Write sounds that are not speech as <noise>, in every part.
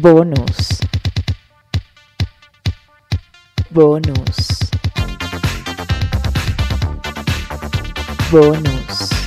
Bonus. Bonus. Bonus.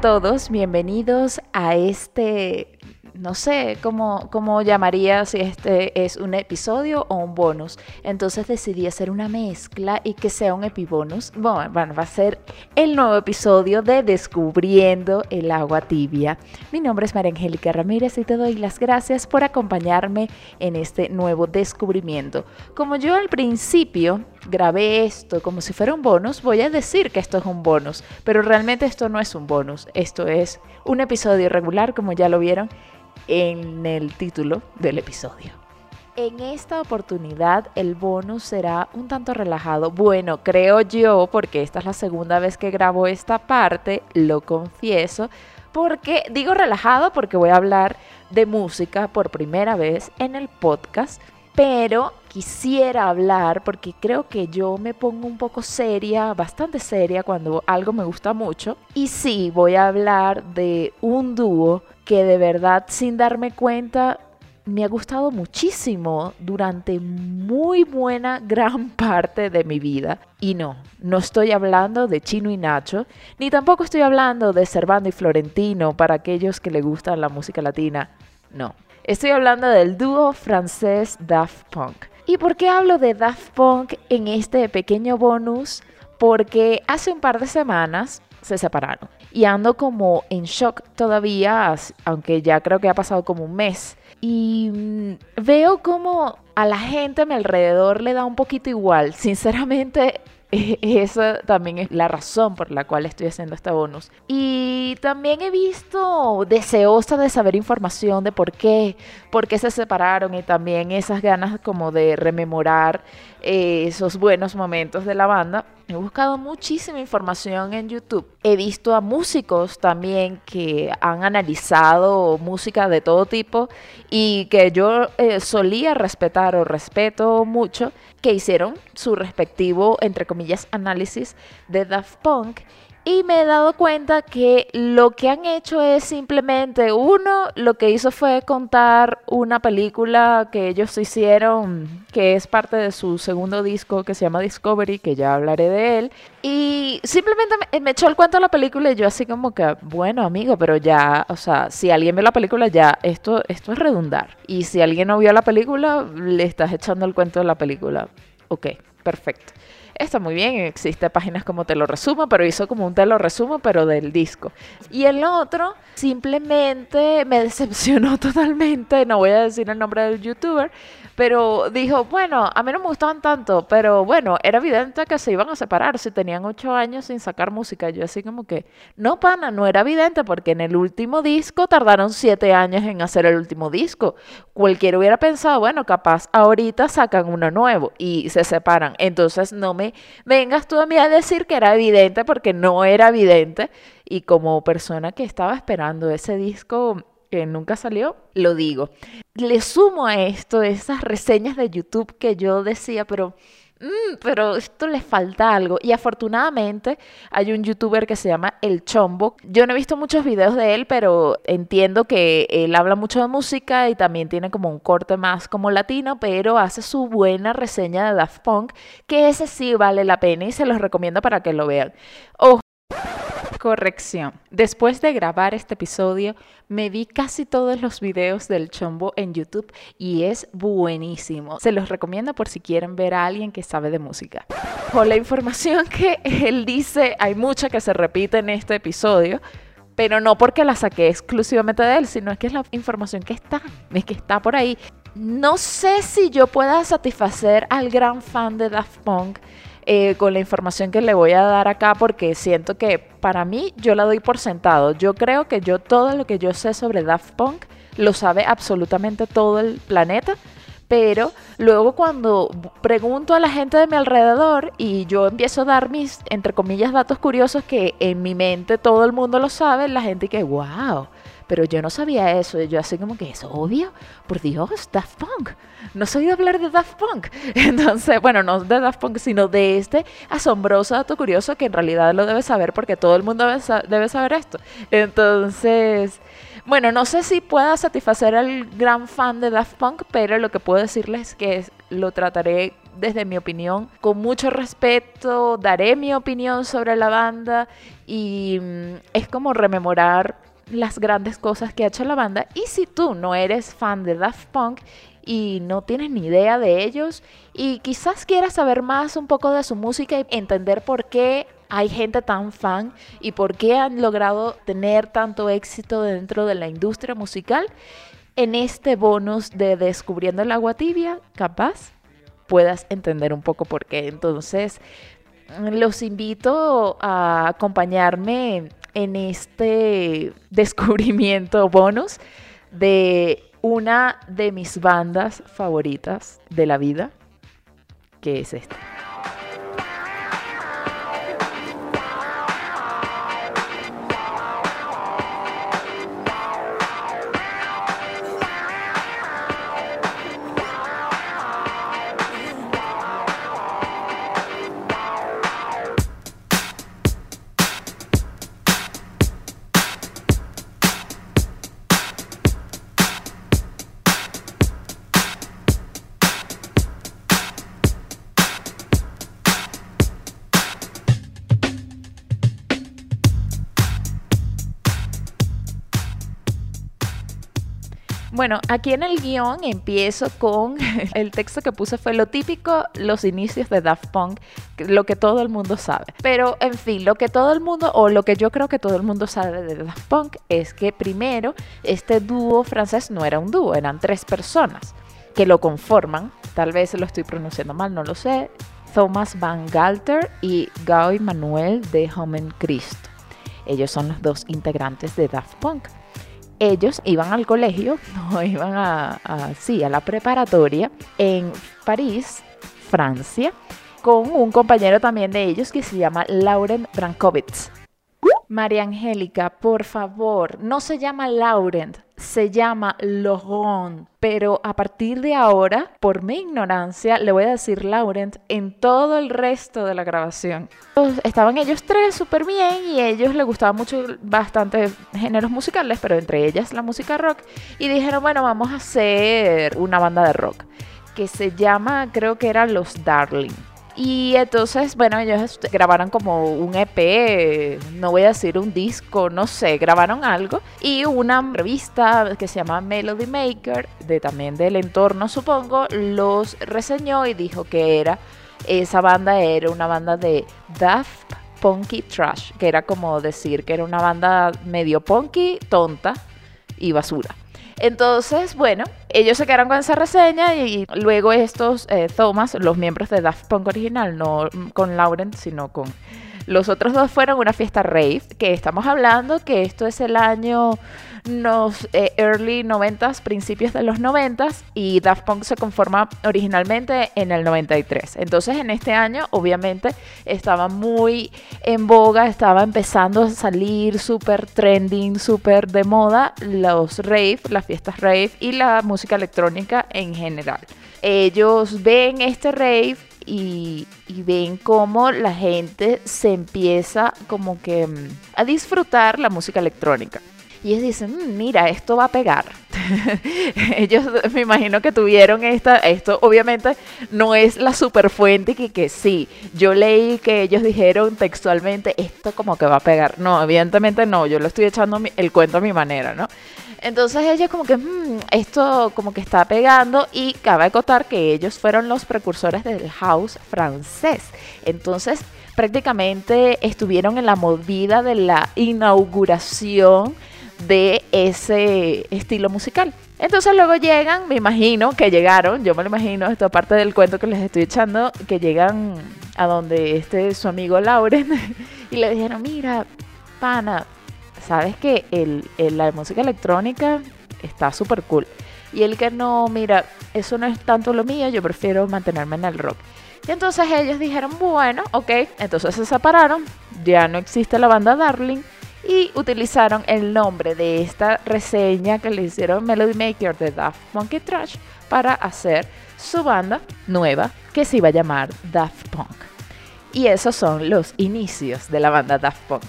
Todos, bienvenidos a este no sé cómo, cómo llamaría si este es un episodio o un bonus. Entonces decidí hacer una mezcla y que sea un epibonus. Bueno, bueno, va a ser el nuevo episodio de Descubriendo el agua tibia. Mi nombre es María Angélica Ramírez y te doy las gracias por acompañarme en este nuevo descubrimiento. Como yo al principio grabé esto como si fuera un bonus, voy a decir que esto es un bonus, pero realmente esto no es un bonus, esto es un episodio regular como ya lo vieron en el título del episodio. En esta oportunidad el bonus será un tanto relajado. Bueno, creo yo, porque esta es la segunda vez que grabo esta parte, lo confieso, porque digo relajado porque voy a hablar de música por primera vez en el podcast, pero quisiera hablar porque creo que yo me pongo un poco seria, bastante seria cuando algo me gusta mucho. Y sí, voy a hablar de un dúo que de verdad sin darme cuenta me ha gustado muchísimo durante muy buena <laughs> gran parte de mi vida. Y no, no estoy hablando de Chino y Nacho, ni tampoco estoy hablando de Servando y Florentino para aquellos que le gustan la música latina. No, estoy hablando del dúo francés Daft Punk. ¿Y por qué hablo de Daft Punk en este pequeño bonus? Porque hace un par de semanas se separaron. Y ando como en shock todavía, aunque ya creo que ha pasado como un mes. Y mm, veo como a la gente a mi alrededor le da un poquito igual. Sinceramente, <laughs> esa también es la razón por la cual estoy haciendo este bonus. Y también he visto deseosa de saber información de por qué, por qué se separaron y también esas ganas como de rememorar eh, esos buenos momentos de la banda. He buscado muchísima información en YouTube. He visto a músicos también que han analizado música de todo tipo y que yo eh, solía respetar o respeto mucho, que hicieron su respectivo, entre comillas, análisis de Daft Punk y me he dado cuenta que lo que han hecho es simplemente, uno, lo que hizo fue contar una película que ellos hicieron, que es parte de su segundo disco que se llama Discovery, que ya hablaré de él. Y simplemente me, echó el cuento de la película y yo así como que, bueno amigo, pero ya, o sea, si alguien ve la película ya, esto, esto es redundar. Y si alguien no vio la película, le estás echando el cuento de la película. Ok, perfecto está muy bien, existe páginas como Te lo resumo, pero hizo como un Te lo resumo, pero del disco. Y el otro simplemente me <laughs> decepcionó totalmente, no voy a decir el nombre del youtuber, pero dijo, bueno, a mí no me gustaban tanto, pero bueno, era evidente que se iban a separar si tenían ocho años sin sacar música. Yo así como que, no, pana, no era evidente porque en el último disco tardaron siete años en hacer el último disco. Cualquiera hubiera pensado, bueno, capaz ahorita sacan uno nuevo y se separan. Entonces no me vengas tú a mí a decir que era evidente porque no era evidente. Y como persona que estaba esperando ese disco que nunca salió, lo digo. Le sumo a esto esas reseñas de YouTube que yo decía, pero... Mm, pero esto le falta algo. Y afortunadamente hay un youtuber que se llama El Chombo. Yo no he visto muchos videos de él, pero entiendo que él habla mucho de música y también tiene como un corte más como latino, pero hace su buena reseña de Daft Punk, que ese sí vale la pena y se los recomiendo para que lo vean. Ojo, Corrección. Después de grabar este episodio, me vi casi todos los videos del chombo en YouTube y es buenísimo. Se los recomiendo por si quieren ver a alguien que sabe de música. Con la información <laughs> que él dice, hay mucha que se repite en este episodio, pero no porque la saqué exclusivamente de él, sino es que es la información que está, es que está por ahí. No sé si yo pueda satisfacer al gran fan de Daft Punk eh, con la información que le voy a dar acá porque siento que para mí yo la doy por sentado. Yo creo que yo todo lo que yo sé sobre Daft Punk lo sabe absolutamente todo el planeta, Pero luego cuando pregunto a la gente de mi alrededor y yo empiezo a dar mis, entre comillas, datos curiosos que en mi mente todo el mundo lo sabe, la gente que, wow, pero yo no sabía eso. Yo así como que es obvio, por Dios, Daft Punk. No soy de hablar de Daft Punk. <laughs> Entonces, bueno, no de Daft Punk, sino de este asombroso dato curioso que en realidad lo debe saber porque todo el mundo debe, saber esto. Entonces, bueno, no sé si pueda satisfacer al gran fan de Daft Punk, pero lo que puedo decirles es que lo trataré desde mi opinión con mucho respeto, daré mi opinión sobre la banda y mm, es como rememorar las grandes cosas que ha hecho la banda. Y si tú no eres fan de Daft Punk y no tienes ni idea de ellos y quizás quieras saber más un poco de su música y entender por qué hay gente tan fan y por qué han logrado tener tanto éxito dentro de la industria musical, en este bonus de Descubriendo el agua tibia, capaz puedas entender un poco por qué. Entonces, los invito a acompañarme en este descubrimiento bonus de una de mis bandas favoritas de la vida, que es esta. Bueno, aquí en el guion empiezo con <laughs> el texto que puse fue lo típico, los inicios de Daft Punk, lo que todo el mundo sabe. Pero, en fin, lo que todo el mundo, o lo que yo creo que todo el mundo sabe de Daft Punk, es que primero, este dúo francés no era un dúo, eran tres personas que lo conforman. Tal vez lo estoy pronunciando mal, no lo sé. Thomas Van Galter y Guy Manuel de Homen Christ. Ellos son los dos integrantes de Daft Punk ellos iban al colegio, <laughs> no iban a, sí, a la preparatoria en París, Francia, con un compañero también de ellos que se llama Lauren Brankovitz. María Angélica, por favor, no se llama Laurent, se llama Laurent, pero a partir de ahora, por mi ignorancia, le voy a decir Laurent en todo el resto de la grabación. Estaban ellos tres súper bien y a ellos les gustaba mucho bastante géneros musicales, pero entre ellas la música rock, y dijeron, bueno, vamos a hacer una banda de rock que se llama, creo que era Los Darling. Y entonces, bueno, ellos grabaron como un EP, no voy a decir un disco, no sé, grabaron algo. Y una revista que se llama Melody Maker, de también del entorno supongo, los reseñó y dijo que era, esa banda era una banda de Daft Punky Trash, que era como decir que era una banda medio punky, tonta y basura. Entonces, bueno, ellos se quedaron con esa reseña y, luego estos eh, Thomas, los miembros de Daft Punk original, no con Lauren, sino con los otros dos fueron una fiesta rave, que estamos hablando que esto es el año los eh, early 90s, principios de los 90s, y Daft Punk se conforma originalmente en el 93. Entonces en este año obviamente estaba muy en boga, estaba empezando a salir súper trending, súper de moda los rave, las fiestas rave y la música electrónica en general. Ellos ven este rave y, y, ven cómo la gente se empieza como que mm, a disfrutar la música electrónica. Y ellos dicen, mm, mira, esto va a pegar. <laughs> ellos me imagino que tuvieron esta, esto obviamente no es la super fuente que, que sí, yo leí que ellos dijeron textualmente, esto como que va a pegar. No, evidentemente no, yo lo estoy echando el cuento a mi manera, ¿no? Entonces ellos como que, mm, esto como que está pegando y cabe acotar que ellos fueron los precursores del house francés. Entonces prácticamente estuvieron en la movida de la inauguración de ese estilo musical. Entonces luego llegan, me imagino que llegaron, yo me lo imagino, esto aparte del cuento que les estoy echando, que llegan a donde este su amigo Lauren <laughs> y le dijeron, mira, pana, sabes que el, la música electrónica está súper cool. Y él que no, mira, eso no es tanto lo mío, yo prefiero mantenerme en el rock. Y entonces ellos dijeron, bueno, ok, entonces se separaron, ya no existe la banda Darling y utilizaron el nombre de esta reseña que le hicieron Melody Maker de Daft Monkey Trash para hacer su banda nueva que se iba a llamar Daft Punk. Y esos son los inicios de la banda Daft Punk.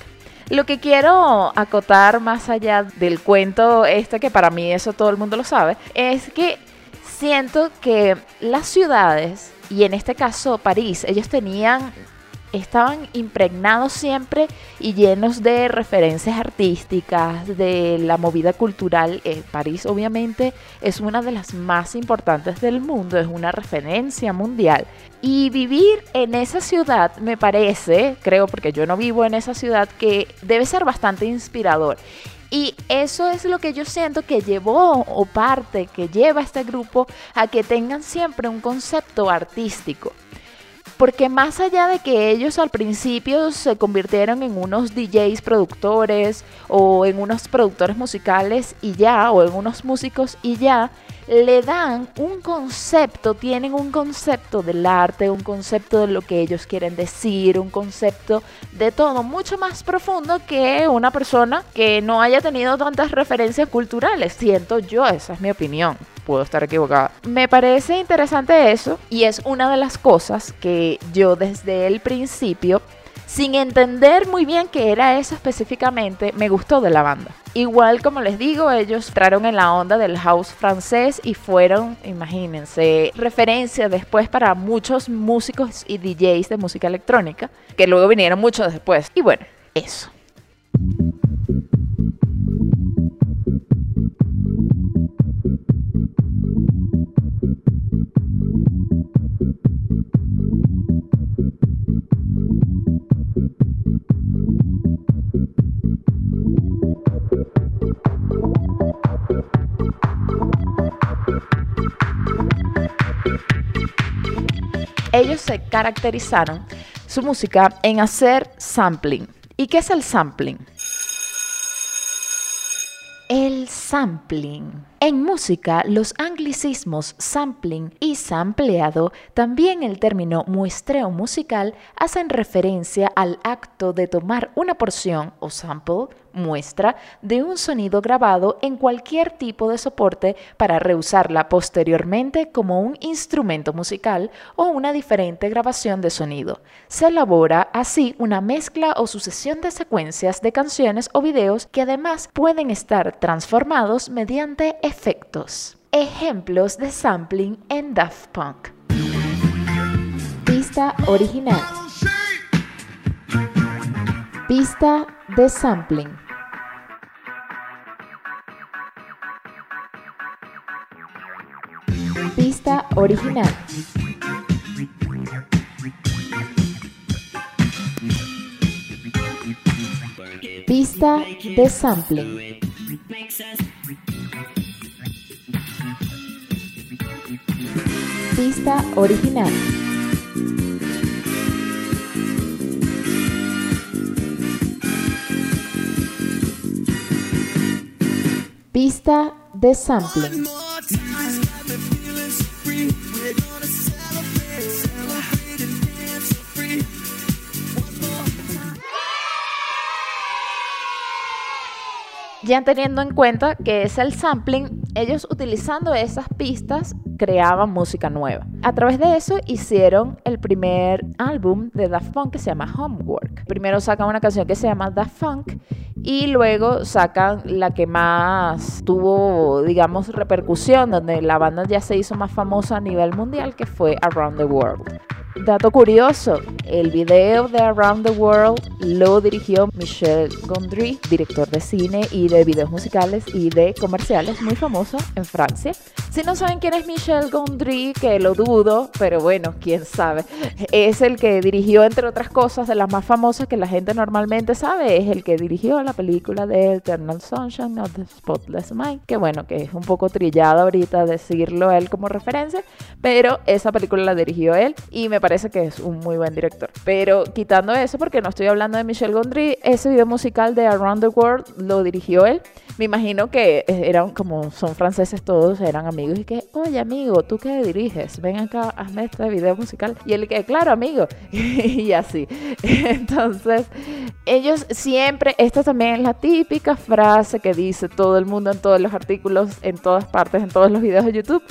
Lo que quiero acotar más allá del cuento este, que para mí eso todo el mundo lo sabe, es que siento que las ciudades, y en este caso París, ellos tenían estaban impregnados siempre y llenos de referencias artísticas, de la movida cultural. Eh, París obviamente es una de las más importantes del mundo, es una referencia mundial. Y vivir en esa ciudad me parece, creo porque yo no vivo en esa ciudad, que debe ser bastante inspirador. Y eso es lo que yo siento que llevó o parte que lleva a este grupo a que tengan siempre un concepto artístico. Porque más allá de que ellos al principio se convirtieron en unos DJs productores o en unos productores musicales y ya, o en unos músicos y ya, le dan un concepto, tienen un concepto del arte, un concepto de lo que ellos quieren decir, un concepto de todo mucho más profundo que una persona que no haya tenido tantas referencias culturales. Siento yo, esa es mi opinión puedo estar equivocada. Me parece interesante eso y es una de las cosas que yo desde el principio sin entender muy bien qué era eso específicamente, me gustó de la banda. Igual como les digo, ellos entraron en la onda del house francés y fueron, imagínense, referencia después para muchos músicos y DJs de música electrónica, que luego vinieron muchos después. Y bueno, eso. Caracterizaron su música en hacer sampling. ¿Y qué es el sampling? El sampling. En música, los anglicismos sampling y sampleado, también el término muestreo musical, hacen referencia al acto de tomar una porción o sample muestra de un sonido grabado en cualquier tipo de soporte para reusarla posteriormente como un instrumento musical o una diferente grabación de sonido. Se elabora así una mezcla o sucesión de secuencias de canciones o videos que además pueden estar transformados mediante efectos. Ejemplos de sampling en Daft Punk. Pista original. Pista de sampling. Pista original. Pista de sampling. Pista original. Pista de sampling. Ya teniendo en cuenta que es el sampling, ellos utilizando esas pistas creaban música nueva. A través de eso hicieron el primer álbum de Daft Punk que se llama Homework. Primero sacan una canción que se llama Daft Punk y luego sacan la que más tuvo, digamos, repercusión, donde la banda ya se hizo más famosa a nivel mundial, que fue Around the World. Dato curioso, el video de Around the World lo dirigió Michel Gondry, director de cine y de videos musicales y de comerciales muy famoso en Francia. Si no saben quién es Michel Gondry, que lo dudo, pero bueno, quién sabe. Es el que dirigió, entre otras cosas, de las más famosas que la gente normalmente sabe, es el que dirigió la película de Eternal Sunshine of the Spotless Mind, que bueno, que es un poco trillada ahorita decirlo él como referencia, pero esa película la dirigió él y me parece parece que es un muy buen director. Pero quitando eso, porque no estoy hablando de Michel Gondry, ese video musical de Around the World lo dirigió él. Me imagino que eran como son franceses todos, eran amigos y que, oye amigo, ¿tú qué diriges? Ven acá, hazme este video musical. Y él que, claro amigo, <laughs> y así. <laughs> Entonces, ellos siempre, esta también es la típica frase que dice todo el mundo en todos los artículos, en todas partes, en todos los videos de YouTube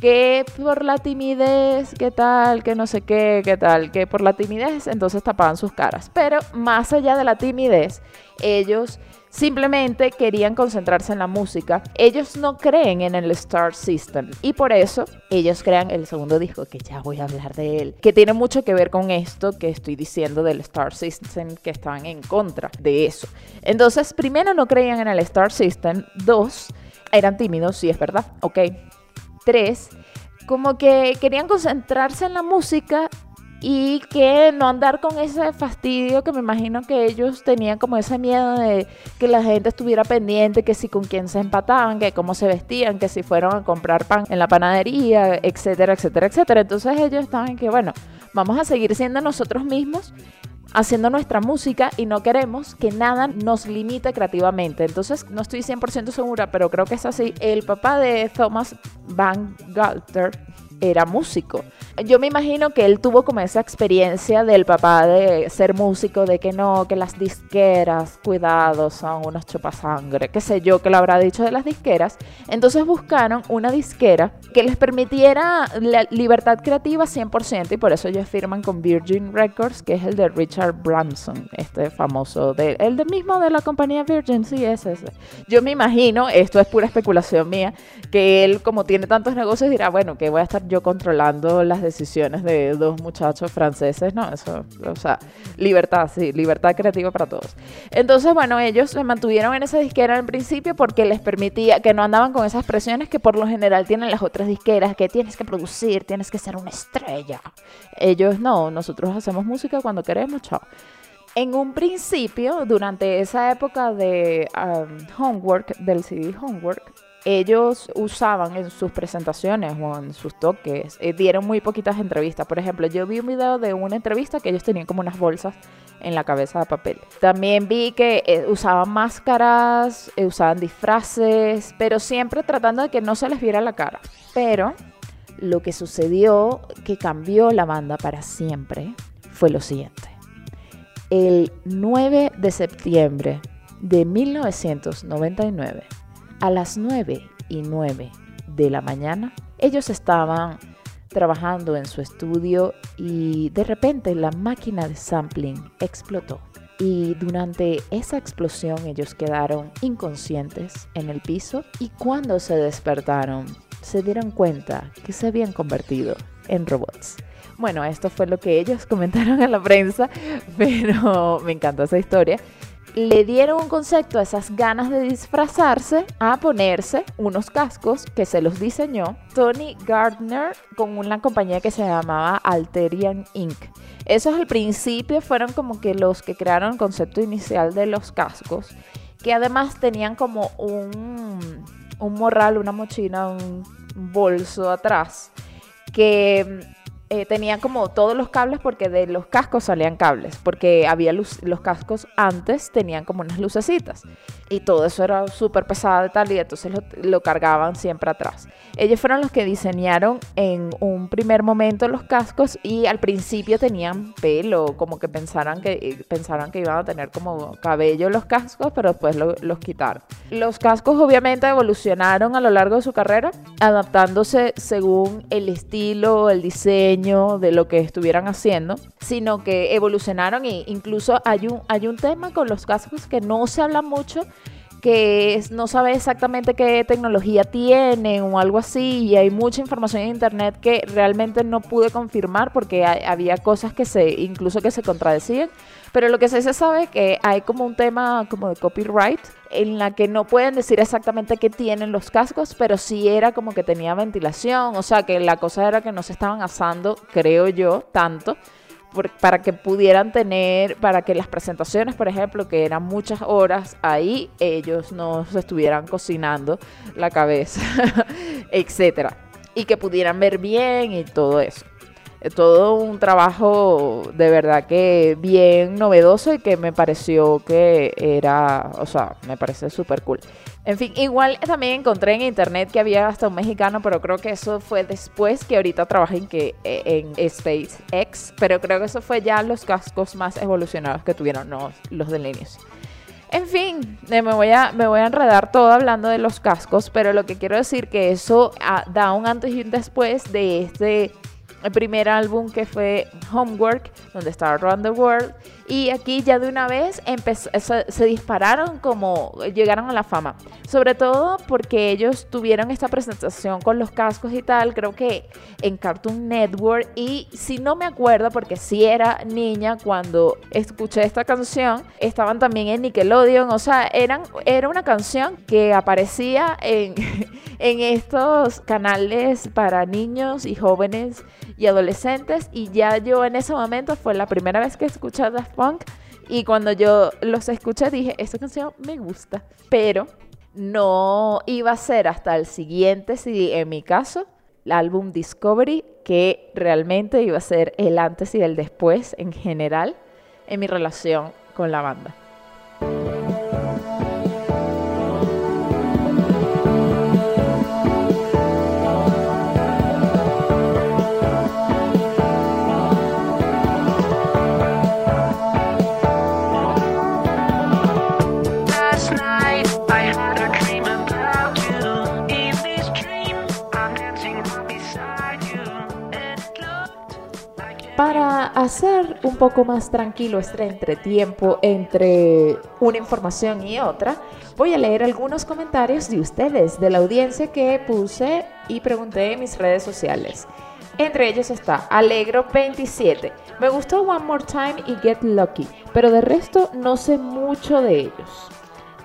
que por la timidez, qué tal, que no sé qué, qué tal, que por la timidez, entonces tapaban sus caras. Pero más allá de la timidez, ellos simplemente querían concentrarse en la música. Ellos no creen en el Star System y por eso ellos crean el segundo disco, que ya voy a hablar de él, que tiene mucho que ver con esto que estoy diciendo del Star System, que estaban en contra de eso. Entonces, primero no creían en el Star System, dos, eran tímidos, sí es verdad, ok. Tres, como que querían concentrarse en la música y que no andar con ese fastidio que me imagino que ellos tenían como ese miedo de que la gente estuviera pendiente, que si con quién se empataban, que cómo se vestían, que si fueron a comprar pan en la panadería, etcétera, etcétera, etcétera. Entonces ellos estaban que, bueno, vamos a seguir siendo nosotros mismos haciendo nuestra música y no queremos que nada nos limite creativamente. Entonces, no estoy 100% segura, pero creo que es así. El papá de Thomas Van Galter era músico. Yo me imagino que él tuvo como esa experiencia del papá de ser músico, de que no, que las disqueras, cuidado, son unos chupasangre, qué sé yo, que lo habrá dicho de las disqueras. Entonces buscaron una disquera que les permitiera la libertad creativa 100% y por eso ellos firman con Virgin Records, que es el de Richard Branson, este famoso, de, el de mismo de la compañía Virgin, sí, es ese. Yo me imagino, esto es pura especulación mía, que él como tiene tantos negocios dirá, bueno, que voy a estar yo controlando las decisiones de dos muchachos franceses, ¿no? Eso, o sea, libertad, sí, libertad creativa para todos. Entonces, bueno, ellos se mantuvieron en esa disquera en principio porque les permitía que no andaban con esas presiones que por lo general tienen las otras disqueras, que tienes que producir, tienes que ser una estrella. Ellos no, nosotros hacemos música cuando queremos, chao. En un principio, durante esa época de um, Homework, del CD Homework, ellos usaban en sus presentaciones o en sus toques, eh, dieron muy poquitas entrevistas. Por ejemplo, yo vi un video de una entrevista que ellos tenían como unas bolsas en la cabeza de papel. También vi que eh, usaban máscaras, eh, usaban disfraces, pero siempre tratando de que no se les viera la cara. Pero lo que sucedió que cambió la banda para siempre fue lo siguiente. El 9 de septiembre de 1999, a las 9 y 9 de la mañana, ellos estaban trabajando en su estudio y de repente la máquina de sampling explotó. Y durante esa explosión ellos quedaron inconscientes en el piso y cuando se despertaron se dieron cuenta que se habían convertido en robots. Bueno, esto fue lo que ellos <laughs> comentaron en la prensa, <laughs> pero me encanta esa historia le dieron un concepto a esas ganas de disfrazarse a ponerse unos cascos que se los diseñó Tony Gardner con una compañía que se llamaba Alterian Inc. Esos al principio fueron como que los que crearon el concepto inicial de los cascos, que además tenían como un, un morral, una mochila, un bolso atrás, que eh, tenían como todos los cables porque de los cascos salían cables, porque había luz, los cascos antes tenían como unas lucecitas y todo eso era súper pesado y tal y entonces lo, cargaban siempre atrás. Ellos fueron los que diseñaron en un primer momento los cascos y al principio tenían pelo, como que pensaran que, eh, pensaran que iban a tener como cabello los cascos, pero después los quitaron. Los cascos obviamente evolucionaron a lo largo de su carrera, adaptándose según el estilo, el diseño, de lo que estuvieran haciendo, sino que evolucionaron e incluso hay un, hay un tema con los cascos que no se habla mucho, que no sabe exactamente qué tecnología tiene o algo así y hay mucha información en internet que realmente no pude confirmar porque había cosas que se incluso que se contradecían. Pero lo que sí se sabe es que hay como un tema como de copyright en la que no pueden decir exactamente qué tienen los cascos, pero sí era como que tenía ventilación, o sea que la cosa era que no se estaban asando, creo yo, tanto para que pudieran tener, para que las presentaciones, por ejemplo, que eran muchas horas ahí, ellos no se estuvieran cocinando la cabeza, <laughs> etcétera, y que pudieran ver bien y todo eso. todo un trabajo de verdad que bien novedoso y que me pareció que era, o sea, me parece súper cool. En fin, igual también encontré en internet que había hasta un mexicano, pero creo que eso fue después que ahorita trabajé en, que, en SpaceX, pero creo que eso fue ya los cascos más evolucionados que tuvieron, no los del inicio. En fin, me voy, a, me voy a enredar todo hablando de los cascos, pero lo que quiero decir que eso ah, da un antes y un después de este primer álbum que fue Homework, donde estaba Around the World. Y aquí ya de una vez se, dispararon como llegaron a la fama. Sobre todo porque ellos tuvieron esta presentación con los cascos y tal, creo que en Cartoon Network. Y si no me acuerdo, porque sí era niña cuando escuché esta canción, estaban también en Nickelodeon. O sea, eran, era una canción que aparecía en, <laughs> en estos canales para niños y jóvenes y adolescentes y ya yo en ese momento fue la primera vez que escuché Daft Y cuando yo los escuché dije, esta canción me gusta, pero no iba a ser hasta el siguiente CD, en mi caso, el álbum Discovery, que realmente iba a ser el antes y el después en general en mi relación con la banda. Poco más tranquilo este entretiempo entre una información y otra, voy a leer algunos comentarios de ustedes, de la audiencia que puse y pregunté en mis redes sociales. Entre ellos está Alegro27. Me gustó One More Time y Get Lucky, pero de resto no sé mucho de ellos.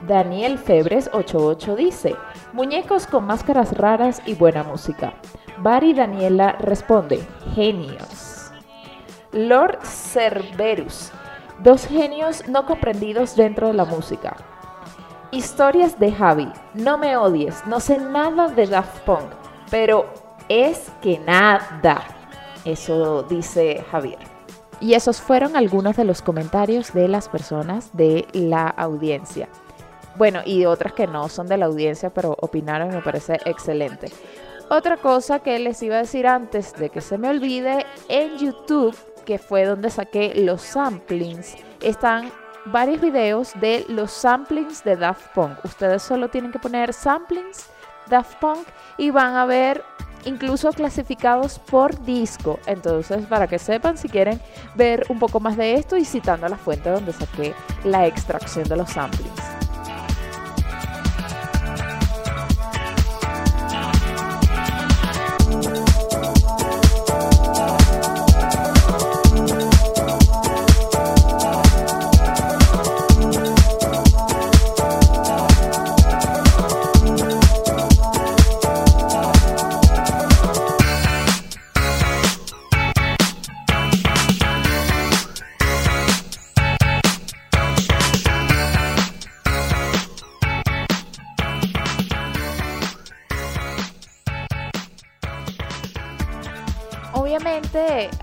Daniel Febres 88 dice, muñecos con máscaras raras y buena música. Bari Daniela responde, genios. Lord Cerberus, dos genios no comprendidos dentro de la música. Historias de Javi, no me odies, no sé nada de Daft Punk, pero es que nada. Eso dice Javier. Y esos fueron algunos de los comentarios de las personas de la audiencia. Bueno, y otras que no son de la audiencia, pero opinaron, me parece excelente. Otra cosa que les iba a decir antes de que se me olvide, en YouTube que fue donde saqué los samplings, están varios videos de los samplings de Daft Punk. Ustedes solo tienen que poner samplings Daft Punk y van a ver incluso clasificados por disco. Entonces, para que sepan si quieren ver un poco más de esto y citando la fuente donde saqué la extracción de los samplings.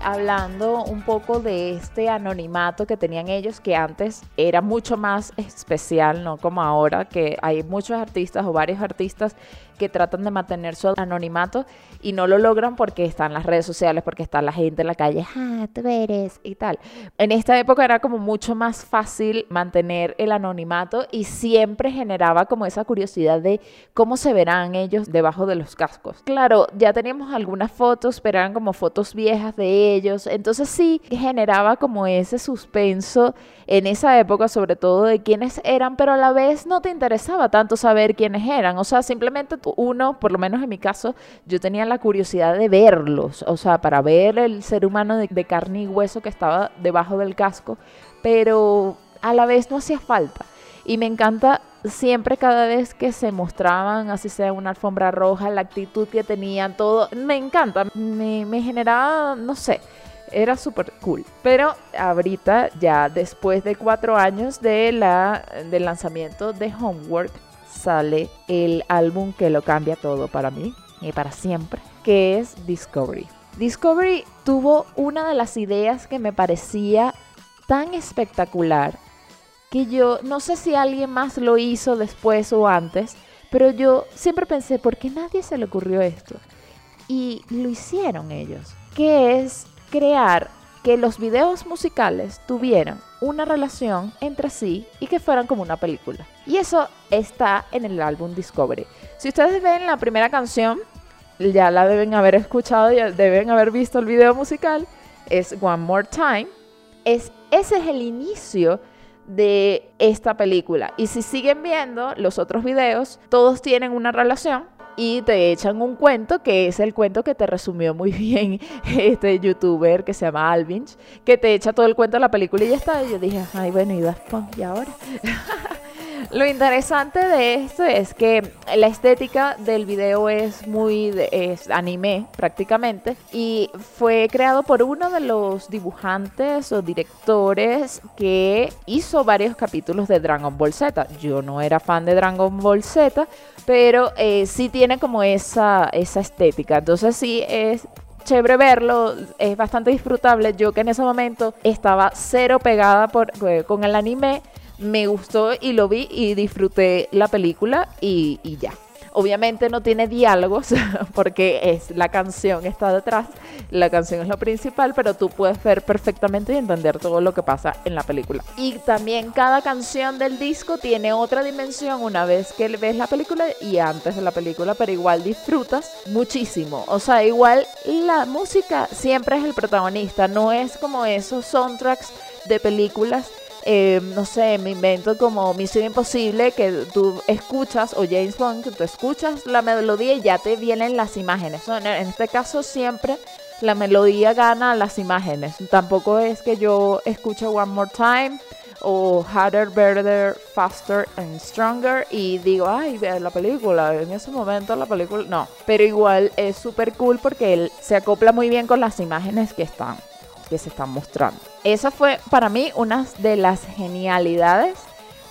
Hablando un poco de este anonimato que tenían ellos, que antes era mucho más especial, no como ahora, que hay muchos artistas o varios artistas que tratan de mantener su anonimato y no lo logran porque están las redes sociales, porque está la gente en la calle, ah, tú eres y tal. En esta época era como mucho más fácil mantener el anonimato y siempre generaba como esa curiosidad de cómo se verán ellos debajo de los cascos. Claro, ya teníamos algunas fotos, pero eran como fotos viejas de ellos, entonces sí generaba como ese suspenso en esa época, sobre todo de quiénes eran, pero a la vez no te interesaba tanto saber quiénes eran, o sea, simplemente uno, por lo menos en mi caso, yo tenía la curiosidad de verlos, o sea, para ver el ser humano de, carne y hueso que estaba debajo del casco, pero a la vez no hacía falta. Y me encanta siempre cada vez que se mostraban, así sea una alfombra roja, la actitud que tenían, todo, me encanta, me, me generaba, no sé, era súper cool. Pero ahorita, ya después de cuatro años de la, del lanzamiento de Homework, sale el álbum que lo cambia todo para mí y para siempre, que es Discovery. Discovery tuvo una de las ideas que me parecía tan espectacular que yo no sé si alguien más lo hizo después o antes, pero yo siempre pensé, ¿por qué nadie se le ocurrió esto? Y lo hicieron ellos, que es crear que los videos musicales tuvieran una relación entre sí y que fueran como una película. Y eso está en el álbum Discovery. Si ustedes ven la primera canción, ya la deben haber escuchado, ya deben haber visto el video musical, es One More Time. Es, ese es el inicio de esta película. Y si siguen viendo los otros videos, todos tienen una relación y te echan un cuento que es el cuento que te resumió muy <laughs> bien este youtuber que se llama Alvinch, que te echa todo el cuento de la película y ya está. Y yo dije, ay, bueno, y Daft ¿y ahora? <laughs> Lo interesante de esto es que la estética del video es muy es anime prácticamente y fue creado por uno de los dibujantes o directores que hizo varios capítulos de Dragon Ball Z. Yo no era fan de Dragon Ball Z, pero eh, sí tiene como esa, esa estética. Entonces sí es chévere verlo, es bastante disfrutable. Yo que en ese momento estaba cero pegada por, eh, con el anime, me gustó y lo vi y disfruté la película y, ya. Obviamente no tiene diálogos <laughs> porque es la canción está detrás, la canción es lo principal, pero tú puedes ver perfectamente y entender todo lo que pasa en la película. Y también cada canción del disco tiene otra dimensión una vez que ves la película y antes de la película, pero igual disfrutas muchísimo. O sea, igual la música siempre es el protagonista, no es como esos soundtracks de películas eh, no sé, me invento como Misión Imposible, que tú escuchas, o James Bond, que tú escuchas la melodía y ya te vienen las imágenes. En este caso siempre la melodía gana las imágenes. Tampoco es que yo escuche One More Time o Harder, Better, Faster and Stronger y digo, ay, la película, en ese momento la película, no, pero igual es súper cool porque él se acopla muy bien con las imágenes que están que se están mostrando. Esa fue para mí una de las genialidades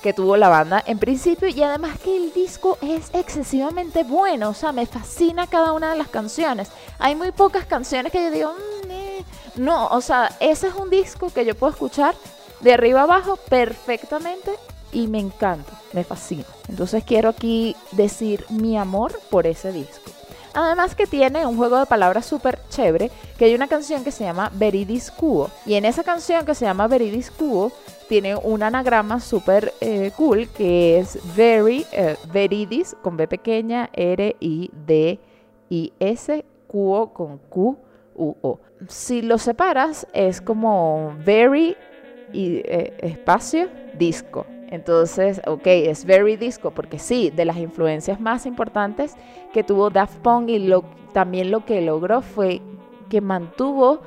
que tuvo la banda en principio y además que el disco es excesivamente bueno, o sea, me fascina cada una de las canciones. Hay muy pocas canciones que yo digo, mm, eh". no, o sea, ese es un disco que yo puedo escuchar de arriba abajo perfectamente y me encanta, me fascina. Entonces quiero aquí decir mi amor por ese disco. Además que tiene un juego de palabras súper chévere, que hay una canción que se llama Veridis Cuo. Y en esa canción que se llama Veridis Cuo, tiene un anagrama súper eh, cool que es very, eh, veridis con B pequeña, R, I, D, I, S, Cuo con Q, U, O. Si lo separas es como very y eh, espacio disco. Entonces, ok, es very disco, porque sí, de las influencias más importantes que tuvo Daft Punk y también lo que logró fue que mantuvo,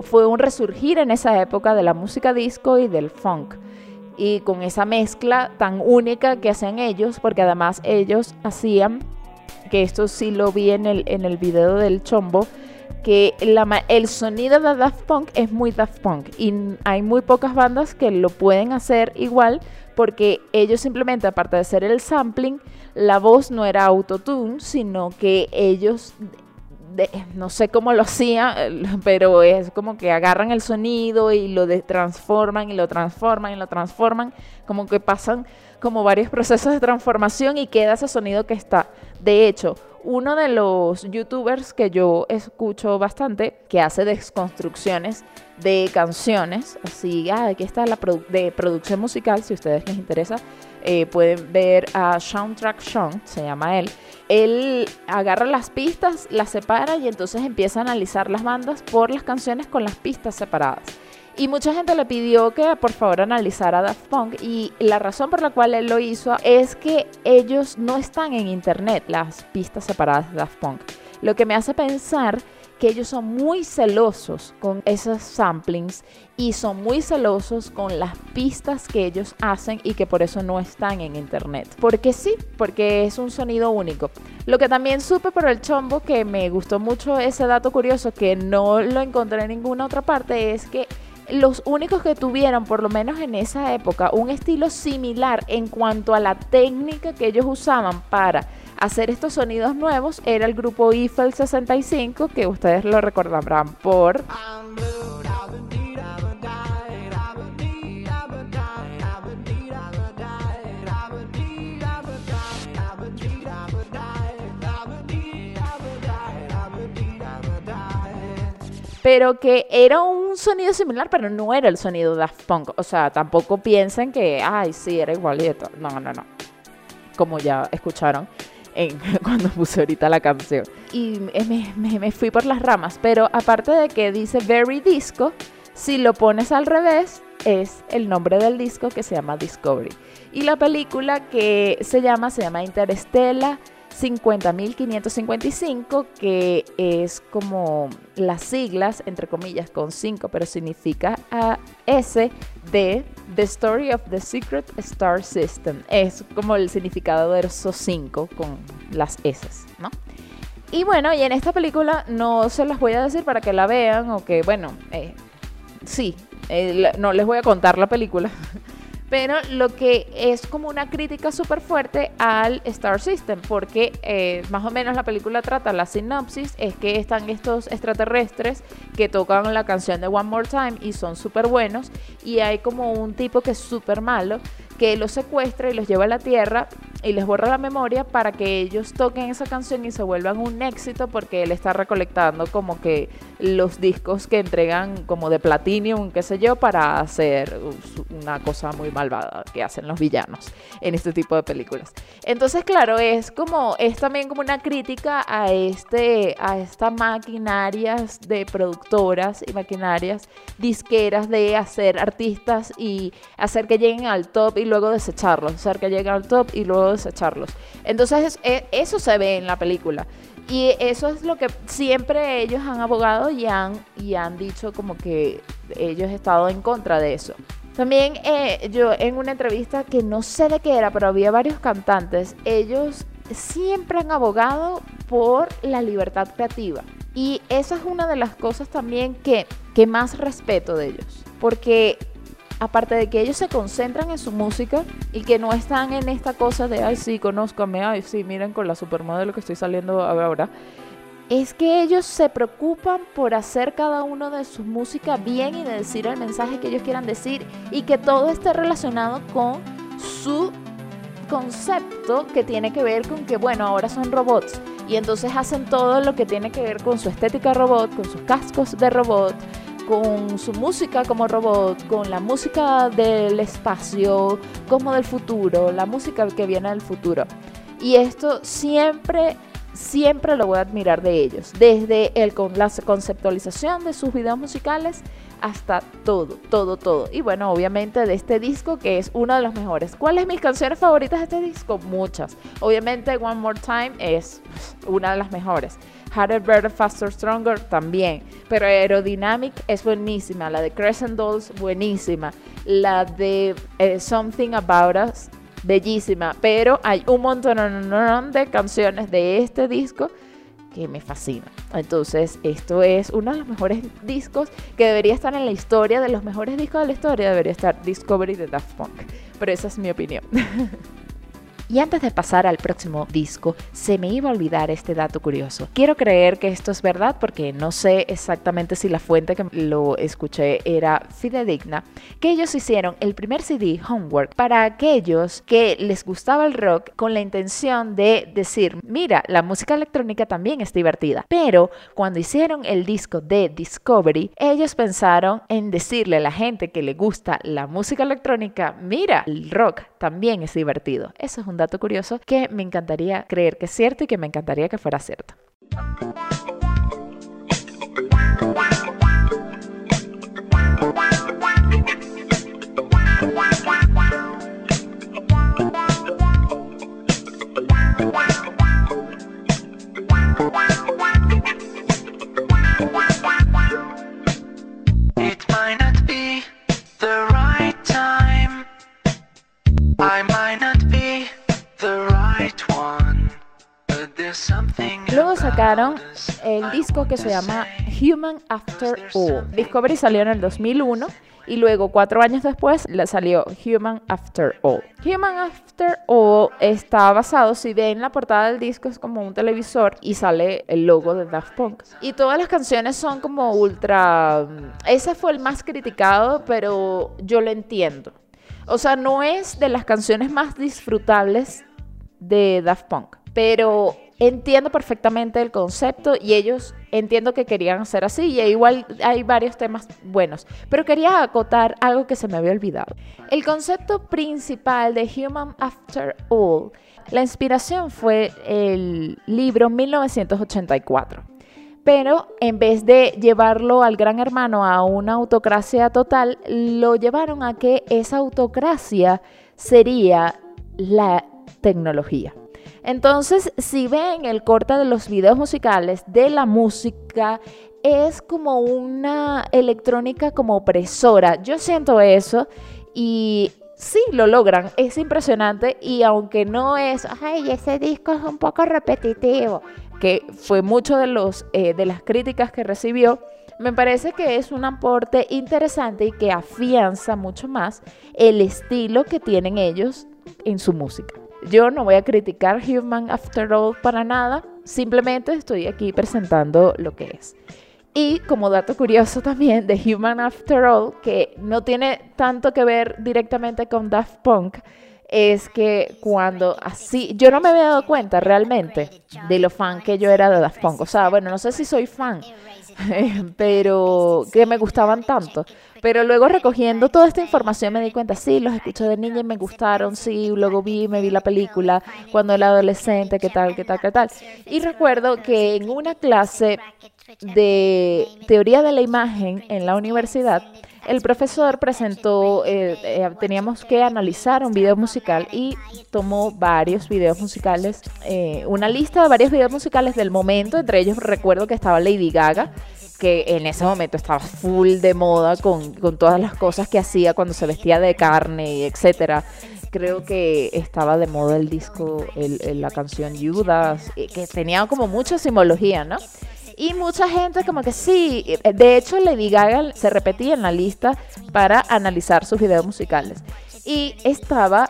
fue un resurgir en esa época de la música disco y del funk. Y con esa mezcla tan única que hacían ellos, porque además ellos hacían, que esto sí lo vi en el, en el video del chombo, que el sonido de Daft Punk es muy Daft Punk y hay muy pocas bandas que lo pueden hacer igual porque ellos simplemente, aparte de hacer el sampling, la voz no era autotune, sino que ellos, no sé cómo lo hacían, <laughs> pero es como que agarran el sonido y lo transforman y lo transforman y lo transforman, como que pasan como varios procesos de transformación y queda ese sonido que está. De hecho, uno de los youtubers que yo escucho bastante, que hace desconstrucciones de canciones, así, ah, aquí está la de producción musical, si ustedes les interesa, eh, pueden ver a Soundtrack Sean, se llama él. Él agarra las pistas, las separa y entonces empieza a analizar las bandas por las canciones con las pistas separadas. Y mucha gente le pidió que por favor analizara Daft Punk y la razón por la cual él lo hizo es que ellos no están en internet, las pistas separadas de Daft Punk. Lo que me hace pensar que ellos son muy celosos con esos samplings y son muy celosos con las pistas que ellos hacen y que por eso no están en internet. Porque sí, porque es un sonido único. Lo que también supe por el chombo que me gustó mucho ese dato curioso que no lo encontré en ninguna otra parte es que los únicos que tuvieron, por lo menos en esa época, un estilo similar en cuanto a la técnica que ellos usaban para hacer estos sonidos nuevos era el grupo Eiffel 65, que ustedes lo recordarán por... pero que era un sonido similar, pero no era el sonido de Daft Punk. O sea, tampoco piensen que, ay, sí, era igualito. No, no, no. Como ya escucharon <laughs> cuando puse ahorita la canción. Y me, me, fui por las ramas, pero aparte de que dice Very Disco, si lo pones al revés, es el nombre del disco que se llama Discovery. Y la película que se llama, se llama Interestela 50.555, que es como las siglas, entre comillas, con 5, pero significa S de The Story of the Secret Star System. Es como el significado de esos 5 con las S, ¿no? Y bueno, y en esta película no se las voy a decir para que la vean o que, bueno, eh, sí, eh, no les voy a contar la película. <laughs> pero lo que es como una crítica súper fuerte al Star System, porque eh, más o menos la película trata, la sinopsis es que están estos extraterrestres que tocan la canción de One More Time y son súper buenos, y hay como un tipo que es súper malo que los secuestra y los lleva a la Tierra y les borra la memoria para que ellos toquen esa canción y se vuelvan un éxito porque él está recolectando como que los discos que entregan como de platinum, qué sé yo, para hacer una cosa muy malvada que hacen los villanos en este tipo de películas. Entonces, claro, es como es también como una crítica a este a estas maquinarias de productoras y maquinarias disqueras de hacer artistas y hacer que lleguen al top luego desecharlos, hacer que lleguen al top y luego desecharlos. Entonces e, eso se ve en la película. Y eso es lo que siempre ellos han abogado y han, y han dicho como que ellos han estado en contra de eso. También eh, yo en una entrevista que no sé de qué era, pero había varios cantantes, ellos siempre han abogado por la libertad creativa. Y esa es una de las cosas también que, que más respeto de ellos. Porque aparte de que ellos se concentran en su música y que no están en esta cosa de, ay, sí, conózcame, ay, sí, miren con la supermodelo que estoy saliendo ahora, es que ellos se preocupan por hacer cada uno de su música bien y de decir el mensaje que ellos quieran decir y que todo esté relacionado con su concepto que tiene que ver con que, bueno, ahora son robots. Y entonces hacen todo lo que tiene que ver con su estética robot, con sus cascos de robot, con su música como robot, con la música del espacio como del futuro, la música que viene del futuro. Y esto siempre, siempre lo voy a admirar de ellos, desde el, con la conceptualización de sus videos musicales hasta todo, todo, todo. Y bueno, obviamente de este disco que es uno de los mejores. ¿Cuáles mis canciones favoritas de este disco? Muchas. Obviamente One More Time es una de las mejores. Harder, Better, Faster, Stronger también. Pero Aerodynamic es buenísima. La de Crescent Dolls, buenísima. La de eh, Something About Us, bellísima. Pero hay un montón de canciones de este disco que me fascina. Entonces, esto es uno de los mejores discos que debería estar en la historia, de los mejores discos de la historia, debería estar Discovery de Daft Punk. Pero esa es mi opinión. <laughs> Y antes de pasar al próximo disco, se me iba a olvidar este dato curioso. Quiero creer que esto es verdad porque no sé exactamente si la fuente que lo escuché era fidedigna, que ellos hicieron el primer CD Homework para aquellos que les gustaba el rock con la intención de decir, mira, la música electrónica también es divertida. Pero cuando hicieron el disco de Discovery, ellos pensaron en decirle a la gente que le gusta la música electrónica, mira, el rock también es divertido. Eso es un dato curioso que me encantaría creer que es cierto y que me encantaría que fuera cierto. Luego sacaron el disco que se llama Human After All. Discovery salió en el 2001 y luego cuatro años después salió Human After All. Human After All está basado, si ven la portada del disco es como un televisor y sale el logo de Daft Punk. Y todas las canciones son como ultra... Ese fue el más criticado, pero yo lo entiendo. O sea, no es de las canciones más disfrutables de Daft Punk, pero entiendo perfectamente el concepto y ellos entiendo que querían hacer así y igual hay varios temas buenos, pero quería acotar algo que se me había olvidado. El concepto principal de Human After All, la inspiración fue el libro 1984. Pero en vez de llevarlo al gran hermano a una autocracia total, lo llevaron a que esa autocracia sería la tecnología. Entonces, si ven el corte de los videos musicales de la música, es como una electrónica como opresora. Yo siento eso y sí lo logran, es impresionante y aunque no es, ay, ese disco es un poco repetitivo, que fue mucho de, los, eh, de las críticas que recibió, me parece que es un aporte interesante y que afianza mucho más el estilo que tienen ellos en su música. Yo no voy a criticar Human After All para nada, simplemente estoy aquí presentando lo que es. Y como dato curioso también de Human After All, que no tiene tanto que ver directamente con Daft Punk, es que cuando así, yo no me había dado cuenta realmente de lo fan que yo era de Daft Punk. O sea, bueno, no sé si soy fan, <laughs> pero que me gustaban tanto. Pero luego recogiendo toda esta información me di cuenta, sí, los escuché de niña y me gustaron, sí, luego vi, me vi la película cuando era adolescente, qué tal, qué tal, qué tal. Y recuerdo que en una clase de teoría de la imagen en la universidad, el profesor presentó, eh, eh, teníamos que analizar un video musical y tomó varios videos musicales, eh, una lista de varios videos musicales del momento, entre ellos recuerdo que estaba Lady Gaga, que en ese momento estaba full de moda con, todas las cosas que hacía cuando se vestía de carne, y etcétera. Creo que estaba de moda el disco, la canción Judas, que tenía como mucha simbología, ¿no? Y mucha gente como que sí, de hecho Lady Gaga se repetía en la lista para analizar sus videos musicales. Y estaba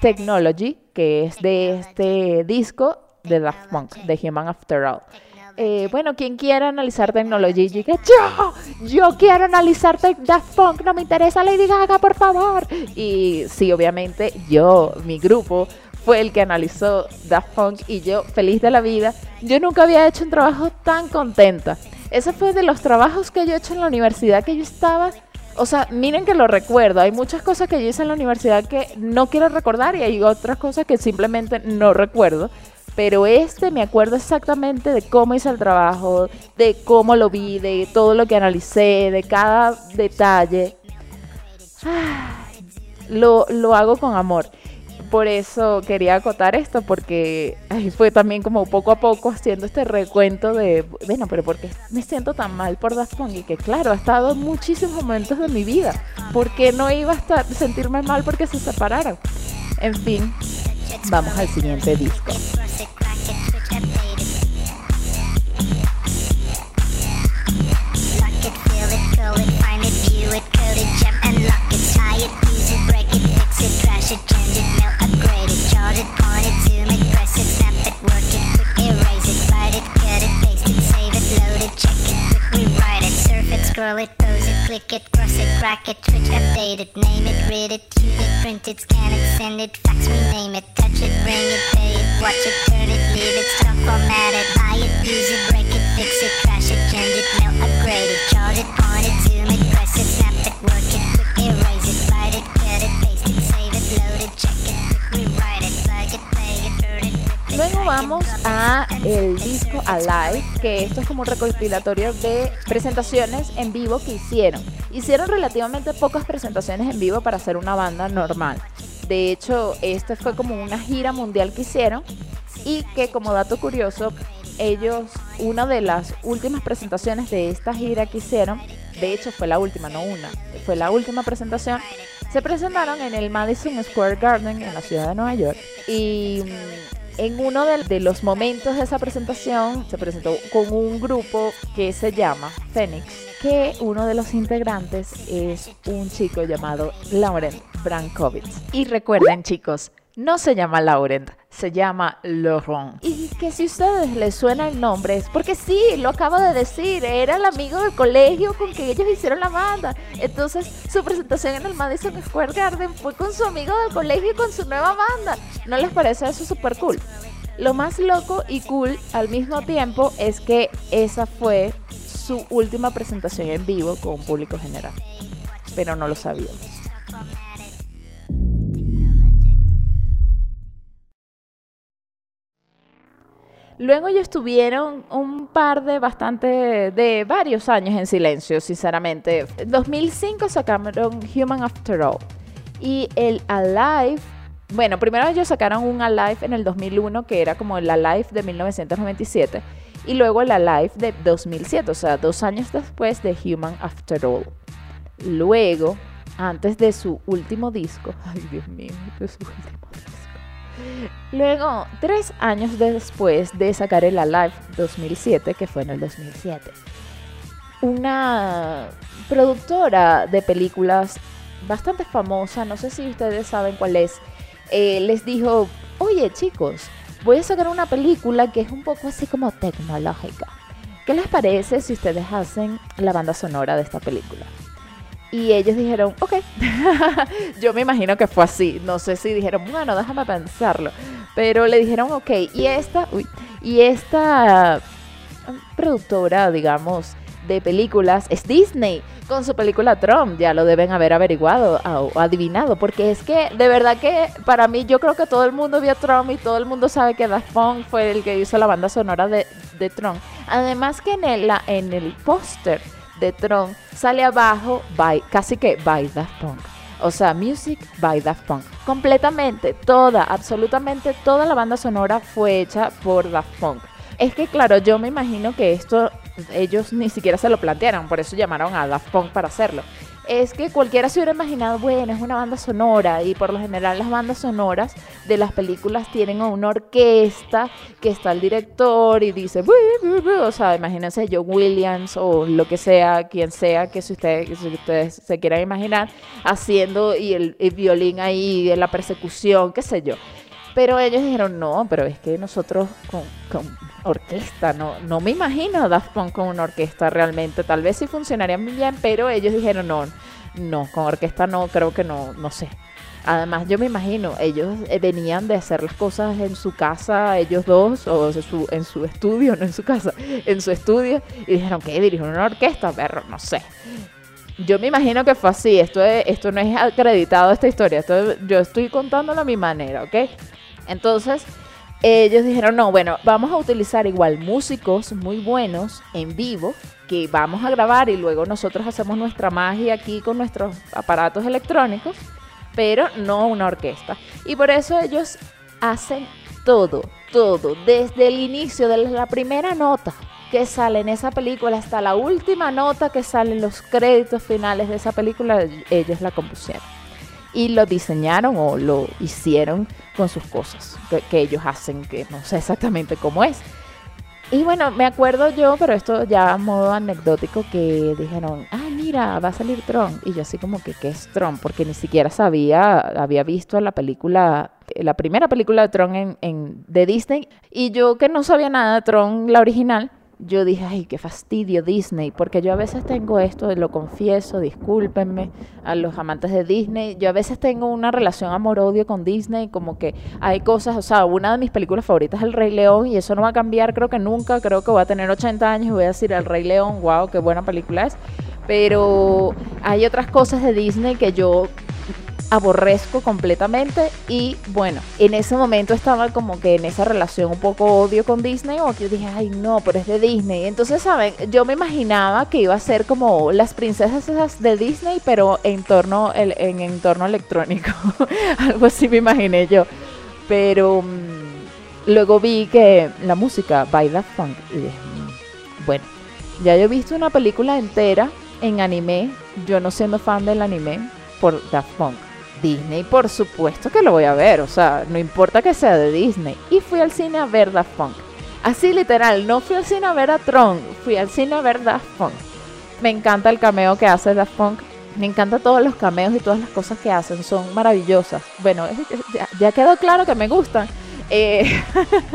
Technology, que es de este disco de Daft Punk, de Human After All. Eh, bueno, quien quiera analizar tecnología, yo, yo, yo quiero analizar Daft Punk, no me interesa Lady Gaga, por favor. Y sí, obviamente yo, mi grupo, fue el que analizó Daft Punk y yo, feliz de la vida, yo nunca había hecho un trabajo tan contenta. Ese fue de los trabajos que yo he hecho en la universidad que yo estaba... O sea, miren que lo recuerdo. Hay muchas cosas que yo hice en la universidad que no quiero recordar y hay otras cosas que simplemente no recuerdo. Pero este me acuerdo exactamente de cómo hice el trabajo, de cómo lo vi, de todo lo que analicé, de cada detalle. lo, lo hago con amor por eso quería acotar esto, porque ahí fue también como poco a poco haciendo este recuento de, bueno, pero porque me siento tan mal por Daft Punk? Y que claro, ha estado en muchísimos momentos de mi vida. ¿Por qué no iba a estar, sentirme mal porque se separaron? En fin, vamos al siguiente disco. Scroll it, pose it, click it, cross it, crack it, switch, update it, name it, read it, tune it, print it, scan it, send it, fax, rename it, touch it, bring it, pay it, watch it, turn it, leave it, stock, format it, buy it, use it, break it, fix it, crash it, change it, mail, upgrade it, charge it, Luego vamos a el disco Alive, que esto es como un recopilatorio de presentaciones en vivo que hicieron. Hicieron relativamente pocas presentaciones en vivo para hacer una banda normal. De hecho, este fue como una gira mundial que hicieron y que como dato curioso, ellos, una de las últimas presentaciones de esta gira que hicieron, de hecho fue la última, no una, fue la última presentación, se presentaron en el Madison Square Garden en la ciudad de Nueva York y en uno de, los momentos de esa presentación se presentó con un grupo que se llama Phoenix, que uno de los integrantes es un chico llamado Laurent Brankovitz. Y recuerden chicos, no se llama Laurent, se llama Laurent. Y que si a ustedes les suena el nombre es porque sí, lo acabo de decir, era el amigo del colegio con que ellos hicieron la banda. Entonces su presentación en el Madison Square Garden fue con su amigo del colegio y con su nueva banda. ¿No les parece eso súper cool? Lo más loco y cool al mismo tiempo es que esa fue su última presentación en vivo con un público general. Pero no lo sabíamos. Luego ellos estuvieron un par de bastante, de varios años en silencio, sinceramente. En 2005 sacaron Human After All. Y el Alive, bueno, primero ellos sacaron un Alive en el 2001, que era como el Alive de 1997. Y luego el Alive de 2007, o sea, dos años después de Human After All. Luego, antes de su último disco, <laughs> ay Dios mío, de su último disco Luego, tres años después de sacar el Alive 2007, que fue en el 2007, una productora de películas bastante famosa, no sé si ustedes saben cuál es, eh, les dijo, oye chicos, voy a sacar una película que es un poco así como tecnológica. ¿Qué les parece si ustedes hacen la banda sonora de esta película? Y ellos dijeron, ok. <laughs> Yo me imagino que fue así. No sé si dijeron, bueno, déjame pensarlo. Pero le dijeron, ok. Y esta, uy, y esta productora, digamos, de películas es Disney con su película Trump. Ya lo deben haber averiguado o adivinado. Porque es que, de verdad que para mí, yo creo que todo el mundo vio Trump y todo el mundo sabe que Daft Punk fue el que hizo la banda sonora de, de Trump. Además que en el, en el póster de Tron sale abajo by, casi que by Daft Punk. O sea, Music by Daft Punk. Completamente, toda, absolutamente toda la banda sonora fue hecha por Daft Punk. Es que claro, yo me imagino que esto ellos ni siquiera se lo plantearon, por eso llamaron a Daft Punk para hacerlo es que cualquiera se hubiera imaginado, bueno, es una banda sonora y por lo general las bandas sonoras de las películas tienen una orquesta que está el director y dice, o sea, imagínense Joe Williams o lo que sea, quien sea que si ustedes, si ustedes se quieran imaginar, haciendo y el, violín ahí, de la persecución, qué sé yo. Pero ellos dijeron, no, pero es que nosotros con, con orquesta, no, no me imagino a Daft Punk con una orquesta realmente. Tal vez sí funcionaría muy bien, pero ellos dijeron, no, no, con orquesta no, creo que no, no sé. Además, yo me imagino, ellos eh, venían de hacer las cosas en su casa, ellos dos, o en su estudio, no en su casa, en su estudio, y dijeron, ¿qué? Dirigen una orquesta, perro, no sé. Yo me imagino que fue así, esto, esto no es acreditado esta historia, esto, yo estoy contándolo a mi manera, ¿ok? Entonces, ellos dijeron, no, bueno, vamos a utilizar igual músicos muy buenos en vivo que vamos a grabar y luego nosotros hacemos nuestra magia aquí con nuestros aparatos electrónicos, pero no una orquesta. Y por eso ellos hacen todo, todo, desde el inicio, de la primera nota que sale en esa película hasta la última nota que sale en los créditos finales de esa película, ellos la compusieron y lo diseñaron o lo hicieron con sus cosas que, ellos hacen, que no sé exactamente cómo es. Y bueno, me acuerdo yo, pero esto ya a modo anecdótico, que dijeron, ah, mira, va a salir Tron. Y yo así como que, ¿qué es Tron? Porque ni siquiera sabía, había visto la película, la primera película de Tron en, en, de Disney. Y yo que no sabía nada de Tron, la original, yo dije, ay, qué fastidio Disney, porque yo a veces tengo esto, lo confieso, discúlpenme a los amantes de Disney, yo a veces tengo una relación amor-odio con Disney, como que hay cosas, o sea, una de mis películas favoritas es El Rey León y eso no va a cambiar, creo que nunca, creo que voy a tener 80 años y voy a decir El Rey León, wow, qué buena película es, pero hay otras cosas de Disney que yo aborrezco completamente y bueno, en ese momento estaba como que en esa relación un poco odio con Disney o que yo dije, ay no, pero es de Disney. Entonces, ¿saben? Yo me imaginaba que iba a ser como las princesas esas de Disney, pero en torno, en entorno electrónico. <laughs> Algo así me imaginé yo. Pero mm, luego vi que la música baila funk y dije, mm, bueno, ya yo he visto una película entera en anime, yo no siendo fan del anime, por Daft Punk Disney, por supuesto que lo voy a ver, o sea, no importa que sea de Disney. Y fui al cine a ver Daft Punk. Así literal, no fui al cine a ver a Tron, fui al cine a ver Daft Punk. Me encanta el cameo que hace Daft Punk. Me encanta todos los cameos y todas las cosas que hacen, son maravillosas. Bueno, ya, quedó claro que me gustan. Eh,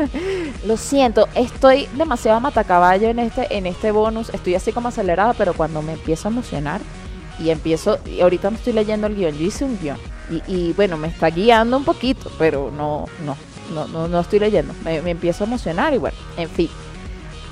<laughs> lo siento, estoy demasiado matacaballo en este, en este bonus. Estoy así como acelerada, pero cuando me empiezo a emocionar y empiezo, ahorita no estoy leyendo el guion, yo hice un guion. Y, bueno, me está guiando un poquito, pero no, no, no, no, estoy leyendo. Me, me empiezo a emocionar y bueno, en fin.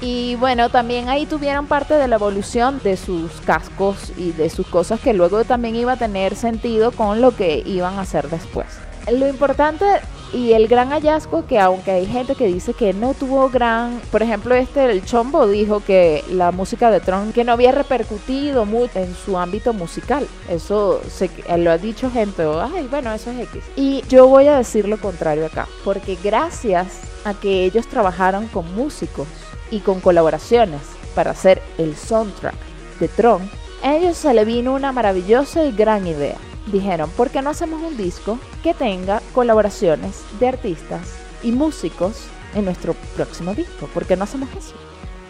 Y bueno, también ahí tuvieron parte de la evolución de sus cascos y de sus cosas que luego también iba a tener sentido con lo que iban a hacer después. Lo importante y el gran hallazgo que aunque hay gente que dice que no tuvo gran, por ejemplo este el Chombo dijo que la música de Tron que no había repercutido mucho en su ámbito musical. Eso se, lo ha dicho gente, ay bueno eso es X. Y yo voy a decir lo contrario acá, porque gracias a que ellos trabajaron con músicos y con colaboraciones para hacer el soundtrack de Tron, a ellos se le vino una maravillosa y gran idea. Dijeron, ¿por qué no hacemos un disco que tenga colaboraciones de artistas y músicos en nuestro próximo disco? ¿Por qué no hacemos eso?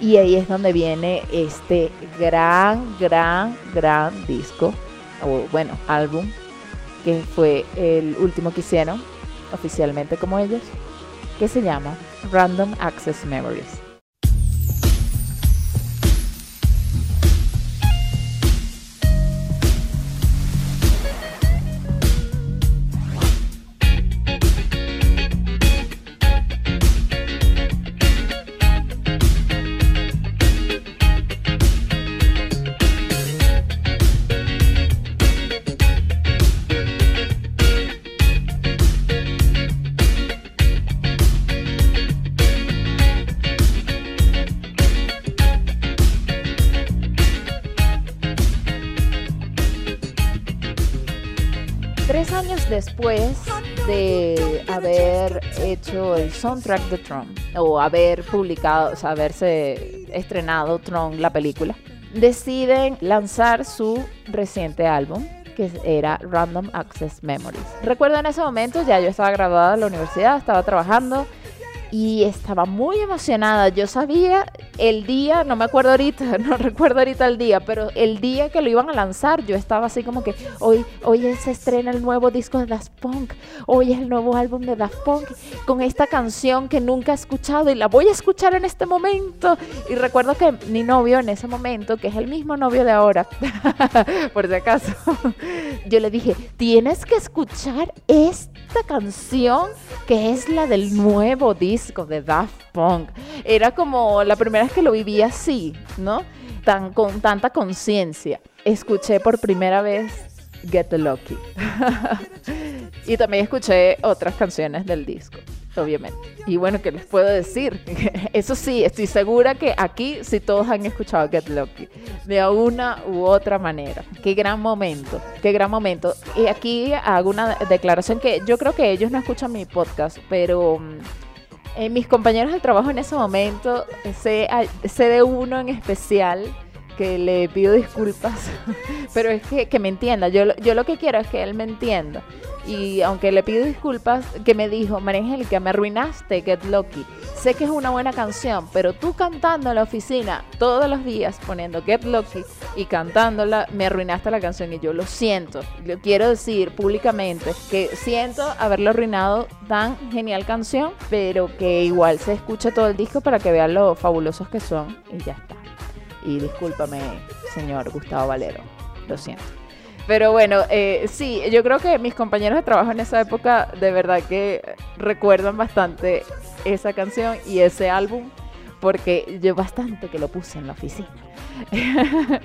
Y ahí es donde viene este gran, gran, gran disco, o bueno, álbum, que fue el último que hicieron oficialmente como ellos, que se llama Random Access Memories. Haber hecho el soundtrack de Tron, o haber publicado, o sea, haberse estrenado Tron, la película, deciden lanzar su reciente álbum, que era Random Access Memories. Recuerdo en ese momento, ya yo estaba graduada en la universidad, estaba trabajando y estaba muy emocionada. Yo sabía el día, no me acuerdo ahorita, <laughs> no recuerdo ahorita el día, pero el día que lo iban a lanzar, yo estaba así como que hoy, hoy se estrena el nuevo disco de Daft Punk, hoy es el nuevo álbum de Daft Punk con esta canción que nunca he escuchado y la voy a escuchar en este momento. Y recuerdo que mi novio en ese momento, que es el mismo novio de ahora, <laughs> por si acaso, <laughs> yo le dije, tienes que escuchar esta canción que es la del nuevo disco de Daft Punk. Era como la primera vez que lo viví así, ¿no? Tan, con tanta conciencia. Escuché por primera vez Get Lucky. <laughs> y también escuché otras canciones del disco, obviamente. Y bueno, ¿qué les puedo decir? <laughs> Eso sí, estoy segura que aquí sí todos han escuchado Get Lucky, de una u otra manera. Qué gran momento, qué gran momento. Y aquí hago una declaración que yo creo que ellos no escuchan mi podcast, pero mm, eh, mis compañeros de trabajo en ese momento, sé, sé de uno en especial que le pido disculpas, <laughs> pero es que, que me entienda. Yo, yo lo que quiero es que él me entienda. Y aunque le pido disculpas, que me dijo, María Angélica, me arruinaste Get Lucky. Sé que es una buena canción, pero tú cantando en la oficina todos los días poniendo Get Lucky y cantándola, me arruinaste la canción y yo lo siento. Lo quiero decir públicamente que siento haberlo arruinado tan genial canción, pero que igual se escuche todo el disco para que vean lo fabulosos que son y ya está. Y discúlpame, señor Gustavo Valero. Lo siento. Pero bueno, eh, sí, yo creo que mis compañeros de trabajo en esa época de verdad que recuerdan bastante esa canción y ese álbum porque yo bastante que lo puse en la oficina. <laughs>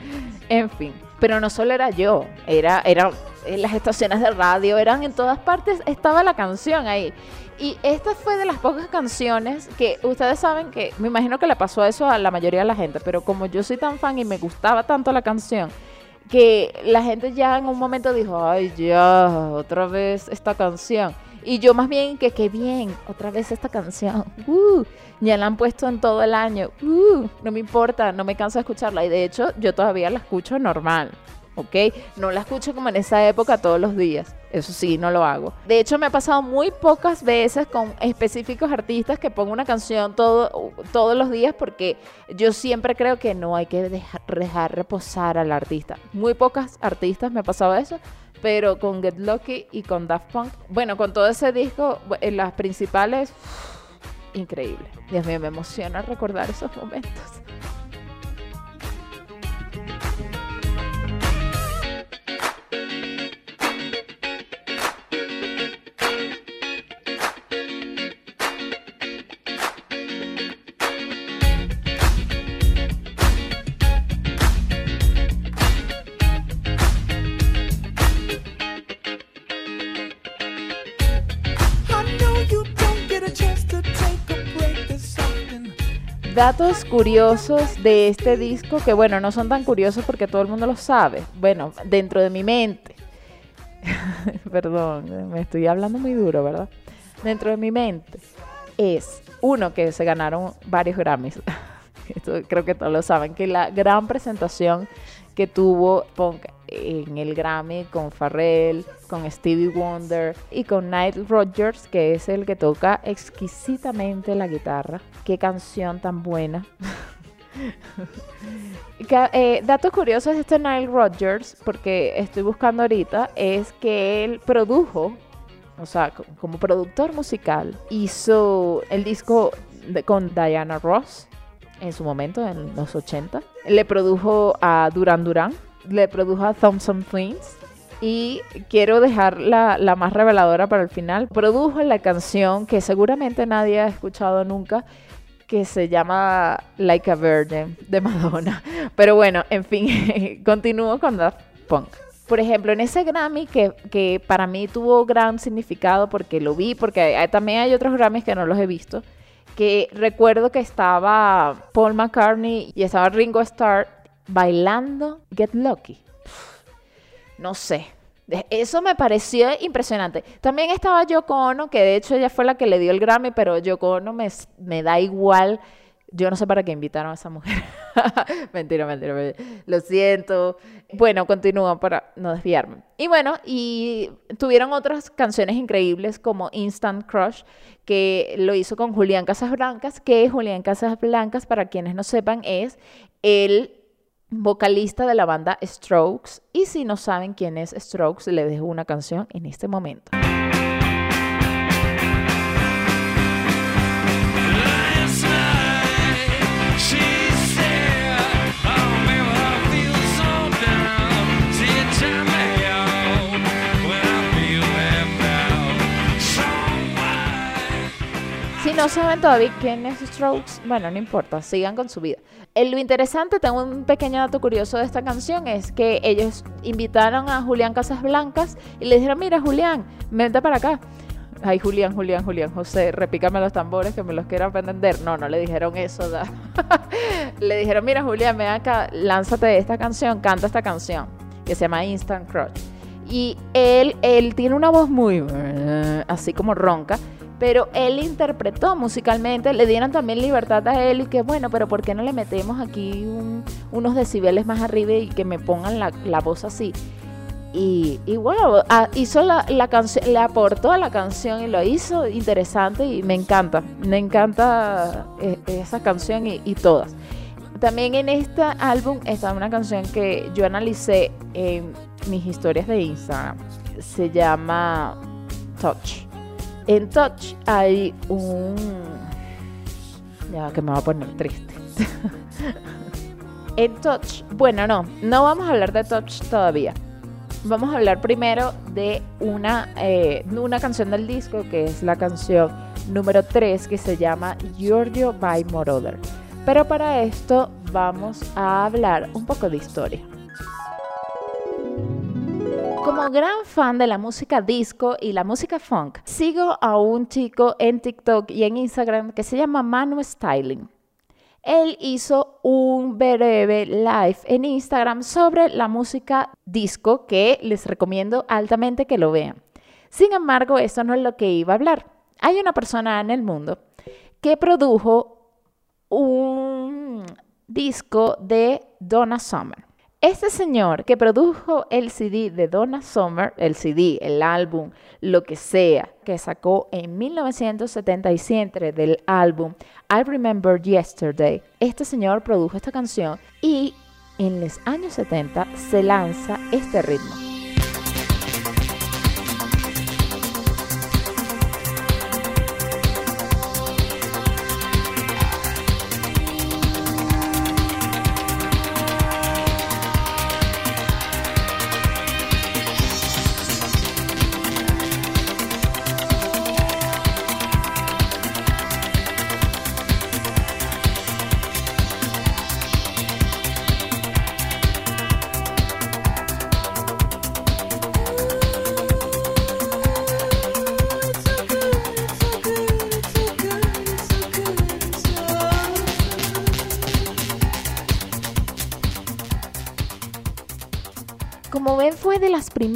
en fin, pero no solo era yo, era, era en las estaciones de radio, eran en todas partes, estaba la canción ahí. Y esta fue de las pocas canciones que ustedes saben que me imagino que le pasó eso a la mayoría de la gente, pero como yo soy tan fan y me gustaba tanto la canción, que la gente ya en un momento dijo, ay, ya, otra vez esta canción. Y yo más bien que qué bien, otra vez esta canción. <laughs> Uh, ya la han puesto en todo el año. Uh, no me importa, no me canso de escucharla. Y de hecho, yo todavía la escucho normal. ¿Ok? No la escucho como en esa época todos los días. Eso sí, no lo hago. De hecho, me ha pasado muy pocas veces con específicos artistas que pongo una canción todo, todos los días porque yo siempre creo que no hay que dejar, dejar reposar al artista. Muy pocas artistas me ha pasado eso, pero con Get Lucky y con Daft Punk, bueno, con todo ese disco, en las principales, increíble. Dios mío, me emociona recordar esos momentos. Datos curiosos de este disco que, bueno, no son tan curiosos porque todo el mundo lo sabe. Bueno, dentro de mi mente. <laughs> Perdón, me estoy hablando muy duro, ¿verdad? Dentro de mi mente es uno que se ganaron varios Grammys. <laughs> Creo que todos lo saben, que la gran presentación que tuvo Punk en el Grammy con Pharrell, con Stevie Wonder y con Nile Rodgers, que es el que toca exquisitamente la guitarra. Qué canción tan buena. <laughs> eh, datos curiosos de este Nile Rodgers, porque estoy buscando ahorita, es que él produjo, o sea, como productor musical, hizo el disco con Diana Ross en su momento, en los 80. Le produjo a Duran Duran, le produjo a Thompson Twins. Y quiero dejar la, la, más reveladora para el final. Produjo la canción que seguramente nadie ha escuchado nunca, que se llama Like a Virgin de Madonna. <laughs> Pero bueno, en fin, <laughs> continúo con Daft Punk. Por ejemplo, en ese Grammy que, que para mí tuvo gran significado porque lo vi, porque también hay otros Grammys que no los he visto que recuerdo que estaba Paul McCartney y estaba Ringo Starr bailando Get Lucky. No sé. Eso me pareció impresionante. También estaba Yoko Ono, que de hecho ella fue la que le dio el Grammy, pero Yoko Ono me, me da igual yo no sé para qué invitaron a esa mujer. <laughs> mentira, mentira, mentira, Lo siento. Bueno, continúo para no desviarme. Y bueno, y tuvieron otras canciones increíbles como Instant Crush, que lo hizo con Julián Casablancas, que Julián Casablancas, para quienes no sepan, es el vocalista de la banda Strokes. Y si no saben quién es Strokes, le dejo una canción en este momento. No saben todavía quién es Strokes, bueno, no importa, sigan con su vida. Eh, lo interesante, tengo un pequeño dato curioso de esta canción, es que ellos invitaron a Julián Casas Blancas y le dijeron, mira Julián, vente para acá. Ay, Julián, Julián, Julián, José, repícame los tambores que me los quiero aprender. No, no le dijeron eso. <laughs> le dijeron, mira Julián, ven acá, lánzate esta canción, canta esta canción, que se llama Instant Crush. Y él, él tiene una voz muy así como ronca pero él interpretó musicalmente, le dieron también libertad a él y que bueno, pero ¿por qué no le metemos aquí unos decibeles más arriba y que me pongan la, voz así? Y, bueno, hizo la, canción, le aportó a la canción y lo hizo interesante y me encanta, me encanta eh, esa canción y, y todas. También en este álbum está una canción que yo analicé en mis historias de Instagram. Se llama Touch. En Touch hay un... Ya que me va a poner triste. <laughs> en Touch, bueno, no, no vamos a hablar de Touch todavía. Vamos a hablar primero de una, eh, una canción del disco, que es la canción número 3, que se llama Giorgio by Moroder. Pero para esto vamos a hablar un poco de historia. Como gran fan de la música disco y la música funk, sigo a un chico en TikTok y en Instagram que se llama Manu Styling. Él hizo un breve live en Instagram sobre la música disco que les recomiendo altamente que lo vean. Sin embargo, eso no es lo que iba a hablar. Hay una persona en el mundo que produjo un disco de Donna Summer. Este señor que produjo el CD de Donna Summer, el CD, el álbum, lo que sea, que sacó en 1977 del álbum I Remember Yesterday, este señor produjo esta canción y en los años 70 se lanza este ritmo.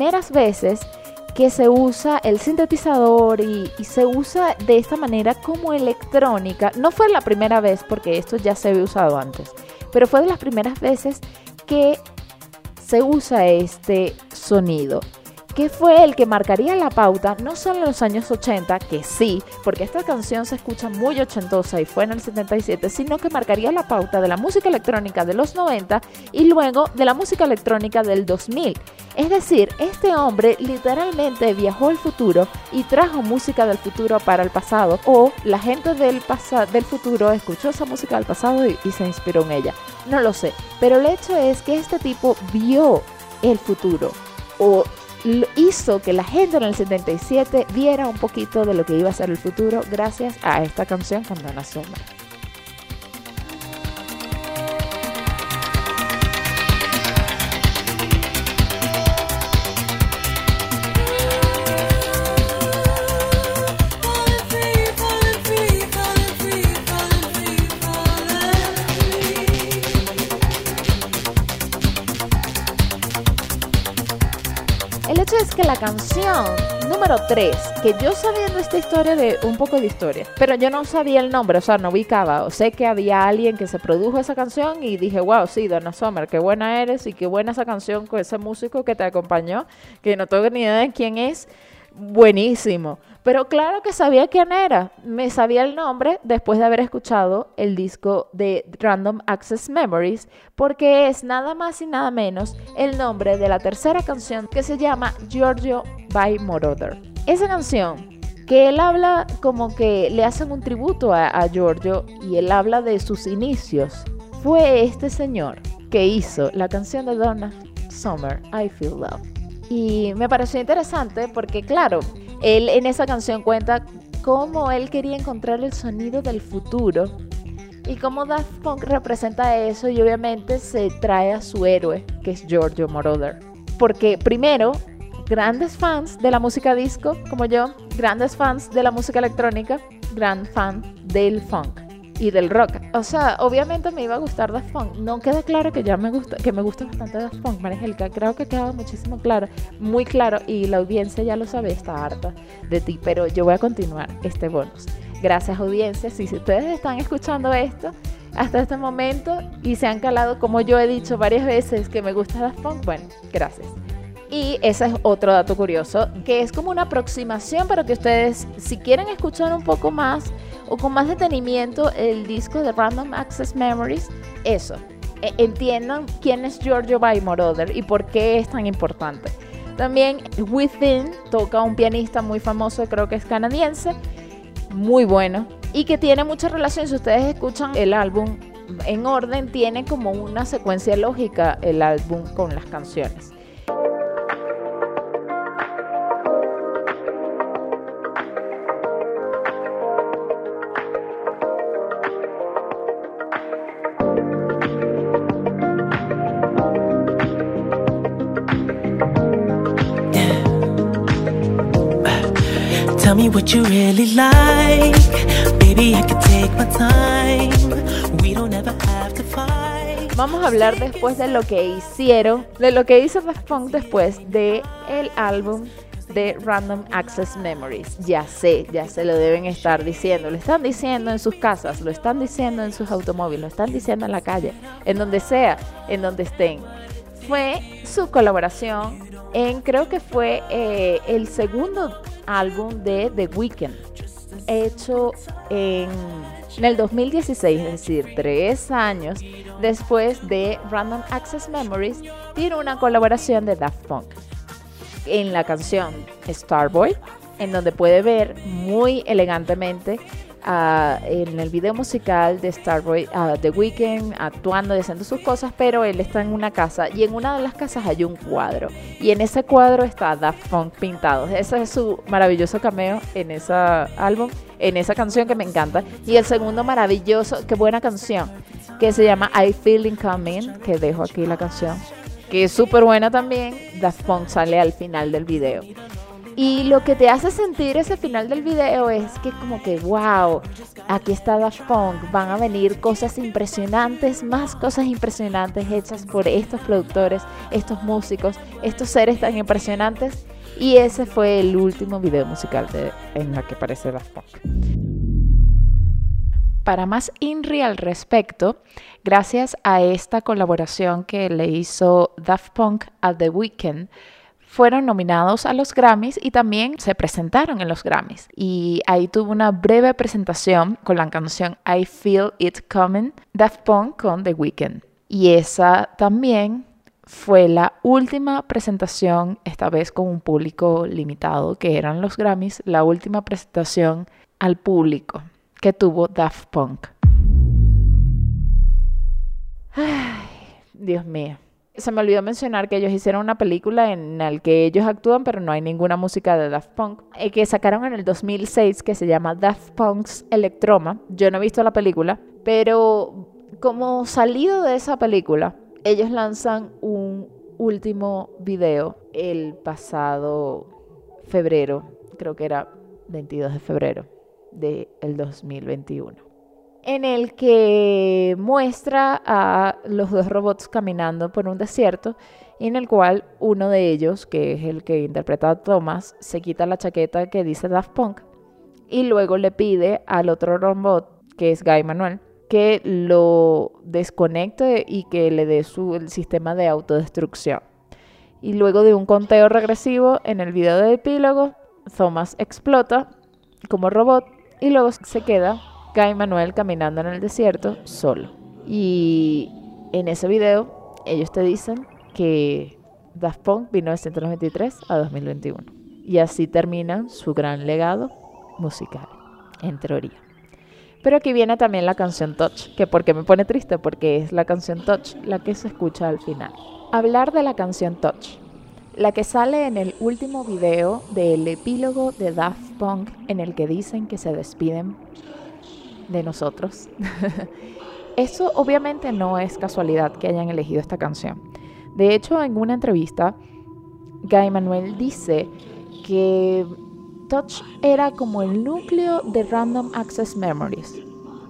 Primeras veces que se usa el sintetizador y, se usa de esta manera como electrónica. No fue la primera vez porque esto ya se había usado antes, pero fue de las primeras veces que se usa este sonido que fue el que marcaría la pauta, no solo en los años 80, que sí, porque esta canción se escucha muy ochentosa y fue en el 77, sino que marcaría la pauta de la música electrónica de los 90 y luego de la música electrónica del 2000. Es decir, este hombre literalmente viajó al futuro y trajo música del futuro para el pasado, o la gente del, del futuro escuchó esa música del pasado y se inspiró en ella. No lo sé, pero el hecho es que este tipo vio el futuro o hizo que la gente en el 77 viera un poquito de lo que iba a ser el futuro gracias a esta canción con Donna Summer. Canción número 3, que yo sabiendo esta historia de un poco de historia, pero yo no sabía el nombre, o sea, no ubicaba, o sé que había alguien que se produjo esa canción y dije, wow, sí, Donna Summer, qué buena eres y qué buena esa canción con ese músico que te acompañó, que no tengo ni idea de quién es, buenísimo. Pero claro que sabía quién era. Me sabía el nombre después de haber escuchado el disco de Random Access Memories, porque es nada más y nada menos el nombre de la tercera canción que se llama Giorgio by Moroder. Esa canción que él habla como que le hacen un tributo a, Giorgio y él habla de sus inicios. Fue este señor que hizo la canción de Donna Summer, I Feel Love. Y me pareció interesante porque, claro, él en esa canción cuenta cómo él quería encontrar el sonido del futuro y cómo Daft Punk representa eso y obviamente se trae a su héroe, que es Giorgio Moroder. Porque primero, grandes fans de la música disco, como yo, grandes fans de la música electrónica, gran fan del funk y del rock. O sea, obviamente me iba a gustar Daft Punk. No queda claro que ya me gusta, que me gusta bastante Daft Punk, Marangelica. Creo que ha quedado muchísimo claro, muy claro, y la audiencia ya lo sabe, está harta de ti. Pero yo voy a continuar este bonus. Gracias, audiencia. Si ustedes están escuchando esto hasta este momento y se han calado, como yo he dicho varias veces, que me gusta Daft Punk, bueno, gracias. Y ese es otro dato curioso, que es como una aproximación para que ustedes, si quieren escuchar un poco más o con más detenimiento el disco de Random Access Memories, eso, e, entiendan quién es Giorgio Moroder y por qué es tan importante. También Within toca un pianista muy famoso, creo que es canadiense, muy bueno y que tiene mucha relación. Si ustedes escuchan el álbum en orden, tiene como una secuencia lógica el álbum con las canciones. Vamos a hablar después de lo que hicieron, de lo que hizo Daft Punk después de el álbum de Random Access Memories. Ya sé, ya se lo deben estar diciendo. Lo están diciendo en sus casas, lo están diciendo en sus automóviles, lo están diciendo en la calle, en donde sea, en donde estén. fue su colaboración en, creo que fue eh, el segundo álbum de The Weeknd, hecho en, en el 2016, es decir, tres años después de Random Access Memories, tiene una colaboración de Daft Punk en la canción Starboy, en donde puede ver muy elegantemente en el video musical de Starboy, uh, The Weeknd, actuando y haciendo sus cosas, pero él está en una casa y en una de las casas hay un cuadro. Y en ese cuadro está Daft Punk pintado. Ese es su maravilloso cameo en ese álbum, en esa canción que me encanta. Y el segundo maravilloso, qué buena canción, que se llama I Feel Coming, que dejo aquí la canción, que es súper buena también. Daft Punk sale al final del video. Y lo que te hace sentir ese final del video es que como que, wow, aquí está Daft Punk, van a venir cosas impresionantes, más cosas impresionantes hechas por estos productores, estos músicos, estos seres tan impresionantes. Y ese fue el último video musical de, en la que aparece Daft Punk. Para más INRI al respecto, gracias a esta colaboración que le hizo Daft Punk a The Weeknd, fueron nominados a los Grammys y también se presentaron en los Grammys. Y ahí tuvo una breve presentación con la canción I Feel It Coming, Daft Punk con The Weeknd. Y esa también fue la última presentación, esta vez con un público limitado, que eran los Grammys, la última presentación al público que tuvo Daft Punk. Ay, Dios mío se me olvidó mencionar que ellos hicieron una película en la que ellos actúan, pero no hay ninguna música de Daft Punk, eh, que sacaron en el 2006 que se llama Daft Punk's Electroma. Yo no he visto la película, pero como salido de esa película, ellos lanzan un último video el pasado febrero, creo que era 22 de febrero del 2021 en el que muestra a los dos robots caminando por un desierto en el cual uno de ellos, que es el que interpreta a Thomas, se quita la chaqueta que dice Daft Punk y luego le pide al otro robot, que es Guy Manuel, que lo desconecte y que le dé su el sistema de autodestrucción. Y luego de un conteo regresivo en el video de epílogo, Thomas explota como robot y luego se queda Guy Manuel caminando en el desierto solo. Y en ese video ellos te dicen que Daft Punk 1993 a 2021. Y así termina su gran legado musical, en teoría. Pero aquí viene también la canción Touch, que porque me pone triste, porque es la canción Touch la que se escucha al final. Hablar de la canción Touch, la que sale en el último video del epílogo de Daft Punk en el que dicen que se despiden de nosotros. <laughs> Eso obviamente no es casualidad que hayan elegido esta canción. De hecho, en una entrevista, Guy Manuel dice que Touch era como el núcleo de Random Access Memories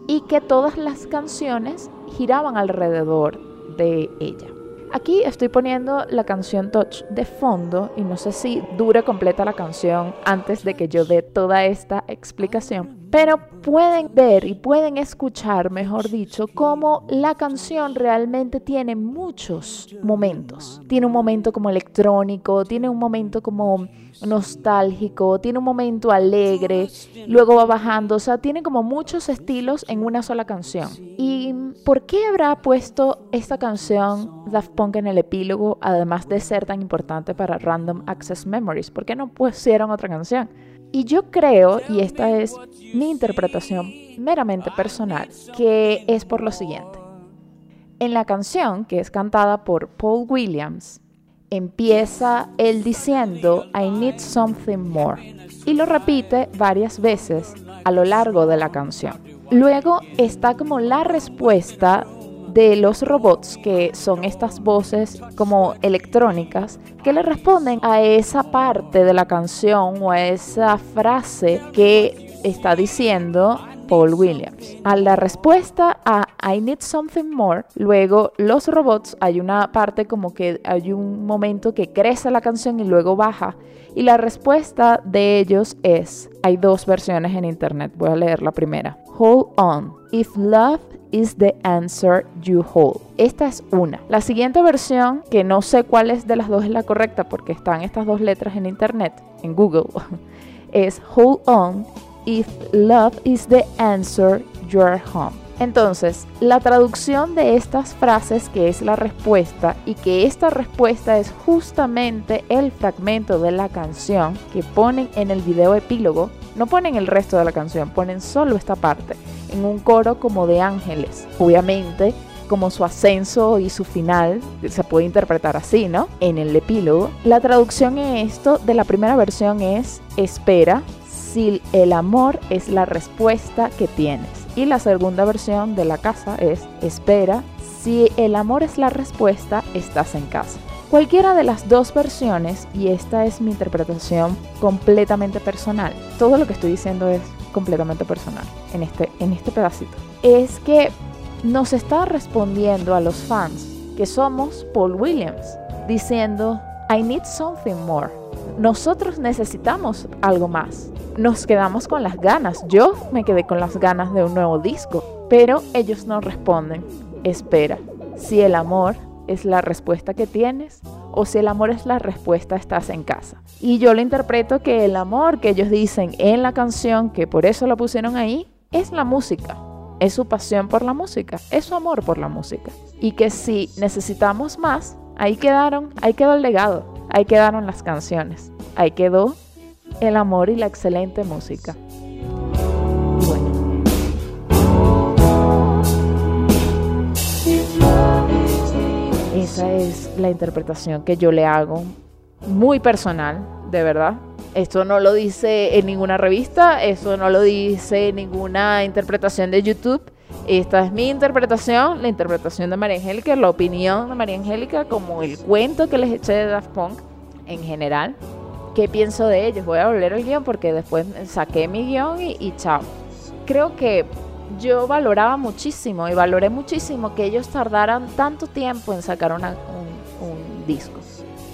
y que todas las canciones giraban alrededor de ella. Aquí estoy poniendo la canción Touch de fondo y no sé si dure completa la canción antes de que yo dé toda esta explicación. Pero pueden ver y pueden escuchar, mejor dicho, cómo la canción realmente tiene muchos momentos. Tiene un momento como electrónico, tiene un momento como nostálgico, tiene un momento alegre, luego va bajando, o sea, tiene como muchos estilos en una sola canción. ¿Y por qué habrá puesto esta canción Daft Punk en el epílogo, además de ser tan importante para Random Access Memories? ¿Por qué no pusieron otra canción? Y yo creo, y esta es mi interpretación meramente personal, que es por lo siguiente. En la canción, que es cantada por Paul Williams, empieza él diciendo I need something more y lo repite varias veces a lo largo de la canción. Luego está como la respuesta de los robots, que son estas voces como electrónicas, que le responden a esa parte de la canción o a esa frase que está diciendo Paul Williams. A la respuesta a I Need Something More, luego los robots, hay una parte como que hay un momento que crece la canción y luego baja. Y la respuesta de ellos es, hay dos versiones en internet, voy a leer la primera. Hold on, if love is the answer you hold. Esta es una. La siguiente versión, que no sé cuál es de las dos es la correcta porque están estas dos letras en internet, en Google, <laughs> es hold on if love is the answer you're home. Entonces, la traducción de estas frases, que es la respuesta, y que esta respuesta es justamente el fragmento de la canción que ponen en el video epílogo, no ponen el resto de la canción, ponen solo esta parte, en un coro como de ángeles. Obviamente, como su ascenso y su final, se puede interpretar así, ¿no? En el epílogo. La traducción en esto de la primera versión es, espera, si el amor es la respuesta que tienes. Y la segunda versión de la casa es espera, si el amor es la respuesta, estás en casa. Cualquiera de las dos versiones, y esta es mi interpretación completamente personal, todo lo que estoy diciendo es completamente personal en este, en este pedacito, es que nos está respondiendo a los fans que somos Paul Williams, diciendo, I need something more. Nosotros necesitamos algo más nos quedamos con las ganas. Yo me quedé con las ganas de un nuevo disco, pero ellos no responden. Espera, si el amor es la respuesta que tienes o si el amor es la respuesta estás en casa. Y yo lo interpreto que el amor que ellos dicen en la canción, que por eso lo pusieron ahí, es la música. Es su pasión por la música, es su amor por la música. Y que si necesitamos más, ahí quedaron, ahí quedó el legado, ahí quedaron las canciones, ahí quedó el amor y la excelente música. esa es la interpretación que yo le hago, muy personal, de verdad. Esto no lo dice en ninguna revista, eso no lo dice en ninguna interpretación de YouTube. Esta es mi interpretación, la interpretación de María Angélica, la opinión de María Angélica, como el cuento que les eché de Daft Punk en general qué pienso de ellos. Voy a volver al guion porque después saqué mi guion y, chao. Creo que yo valoraba muchísimo y valoré muchísimo que ellos tardaran tanto tiempo en sacar un, un disco.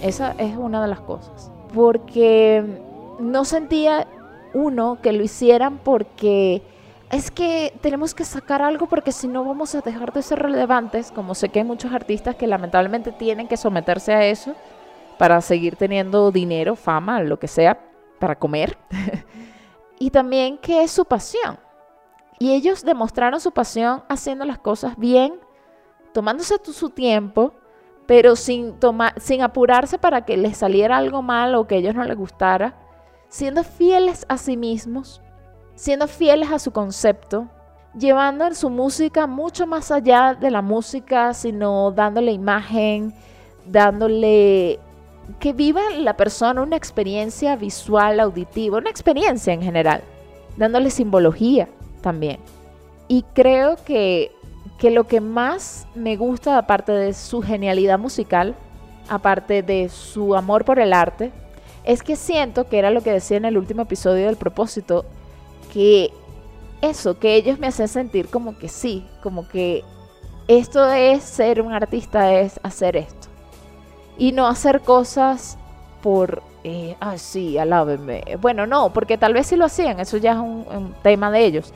Esa es una de las cosas. Porque no sentía uno que lo hicieran porque es que tenemos que sacar algo porque si no vamos a dejar de ser relevantes, como sé que hay muchos artistas que lamentablemente tienen que someterse a eso para seguir teniendo dinero, fama, lo que sea, para comer. <laughs> y también que es su pasión. Y ellos demostraron su pasión haciendo las cosas bien, tomándose su tiempo, pero sin, sin apurarse para que les saliera algo mal o que a ellos no les gustara, siendo fieles a sí mismos, siendo fieles a su concepto, llevando su música mucho más allá de la música, sino dándole imagen, dándole que viva la persona una experiencia visual, auditiva, una experiencia en general, dándole simbología también. Y creo que, que lo que más me gusta, aparte de su genialidad musical, aparte de su amor por el arte, es que siento que era lo que decía en el último episodio del propósito, que eso, que ellos me hacen sentir como que sí, como que esto es ser un artista, es hacer esto y no hacer cosas por, eh, ah, sí, alábenme. Bueno, no, porque tal vez sí lo hacían, eso ya es un, tema de ellos.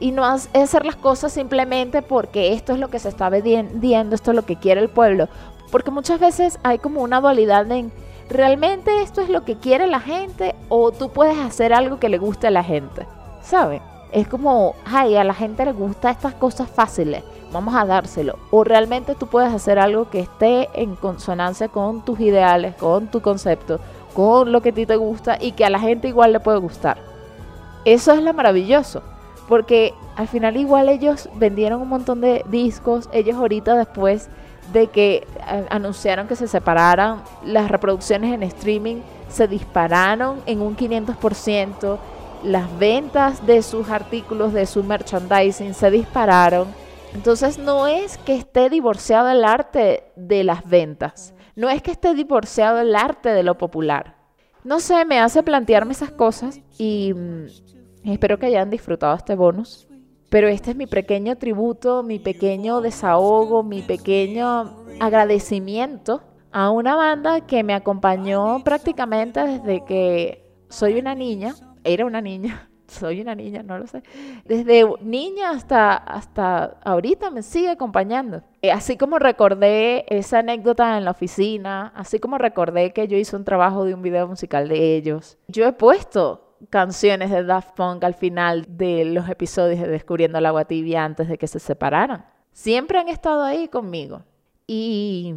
Y no hacer las cosas simplemente porque esto es lo que se está vendiendo, esto es lo que quiere el pueblo. Porque muchas veces hay como una dualidad en, ¿realmente esto es lo que quiere la gente o tú puedes hacer algo que le guste a la gente? ¿Saben? Es como, ay, a la gente le gustan estas cosas fáciles vamos a dárselo. O realmente tú puedes hacer algo que esté en consonancia con tus ideales, con tu concepto, con lo que a ti te gusta y que a la gente igual le puede gustar. Eso es lo maravilloso, porque al final igual ellos vendieron un montón de discos, ellos ahorita después de que eh, anunciaron que se separaran, las reproducciones en streaming se dispararon en un 500%, las ventas de sus artículos, de su merchandising se dispararon entonces no es que esté divorciado el arte de las ventas, no es que esté divorciado el arte de lo popular. No sé, me hace plantearme esas cosas y mm, espero que hayan disfrutado este bonus. Pero este es mi pequeño tributo, mi pequeño desahogo, mi pequeño agradecimiento a una banda que me acompañó prácticamente desde que soy una niña, era una niña, <laughs> soy una niña, no lo sé. Desde niña hasta, hasta ahorita me sigue acompañando. Eh, así como recordé esa anécdota en la oficina, así como recordé que yo hice un trabajo de un video musical de ellos, yo he puesto canciones de Daft Punk al final de los episodios de Descubriendo el agua tibia antes de que se separaran. Siempre han estado ahí conmigo. Y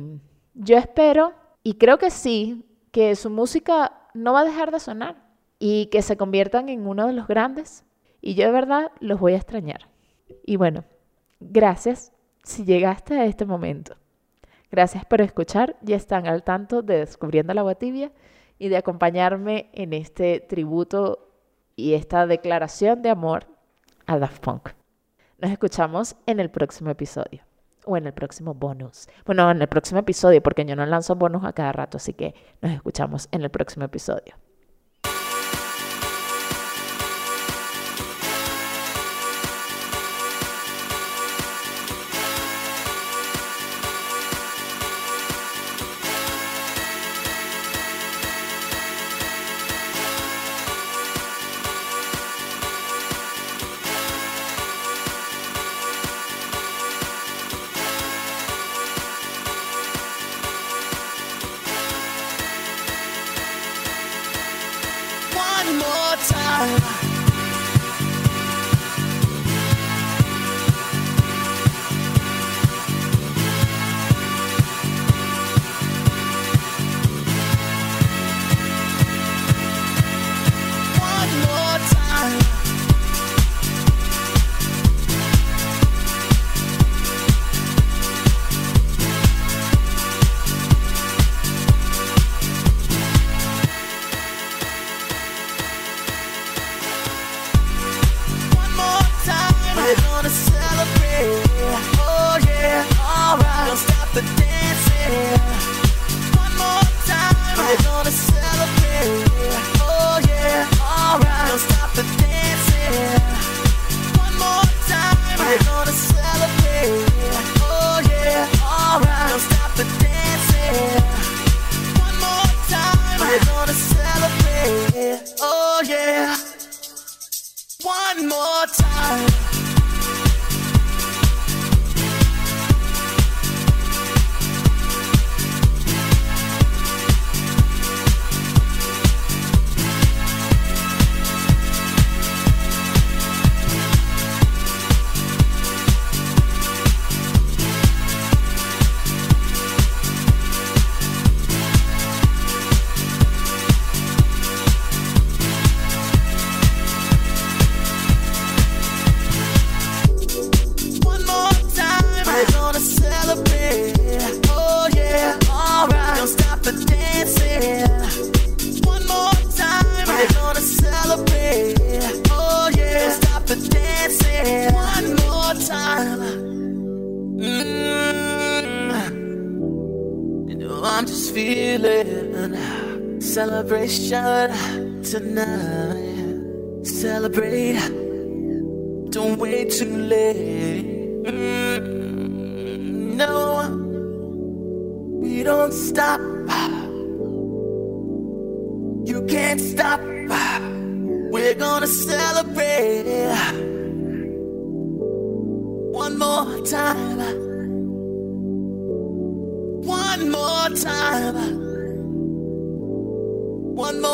yo espero, y creo que sí, que su música no va a dejar de sonar y que se conviertan en uno de los grandes. Y yo de verdad los voy a extrañar. Y bueno, gracias si llegaste a este momento. Gracias por escuchar. Ya están al tanto de Descubriendo la Agua Tibia y de acompañarme en este tributo y esta declaración de amor a Daft Punk. Nos escuchamos en el próximo episodio o en el próximo bonus. Bueno, en el próximo episodio, porque yo no lanzo bonus a cada rato, así que nos escuchamos en el próximo episodio.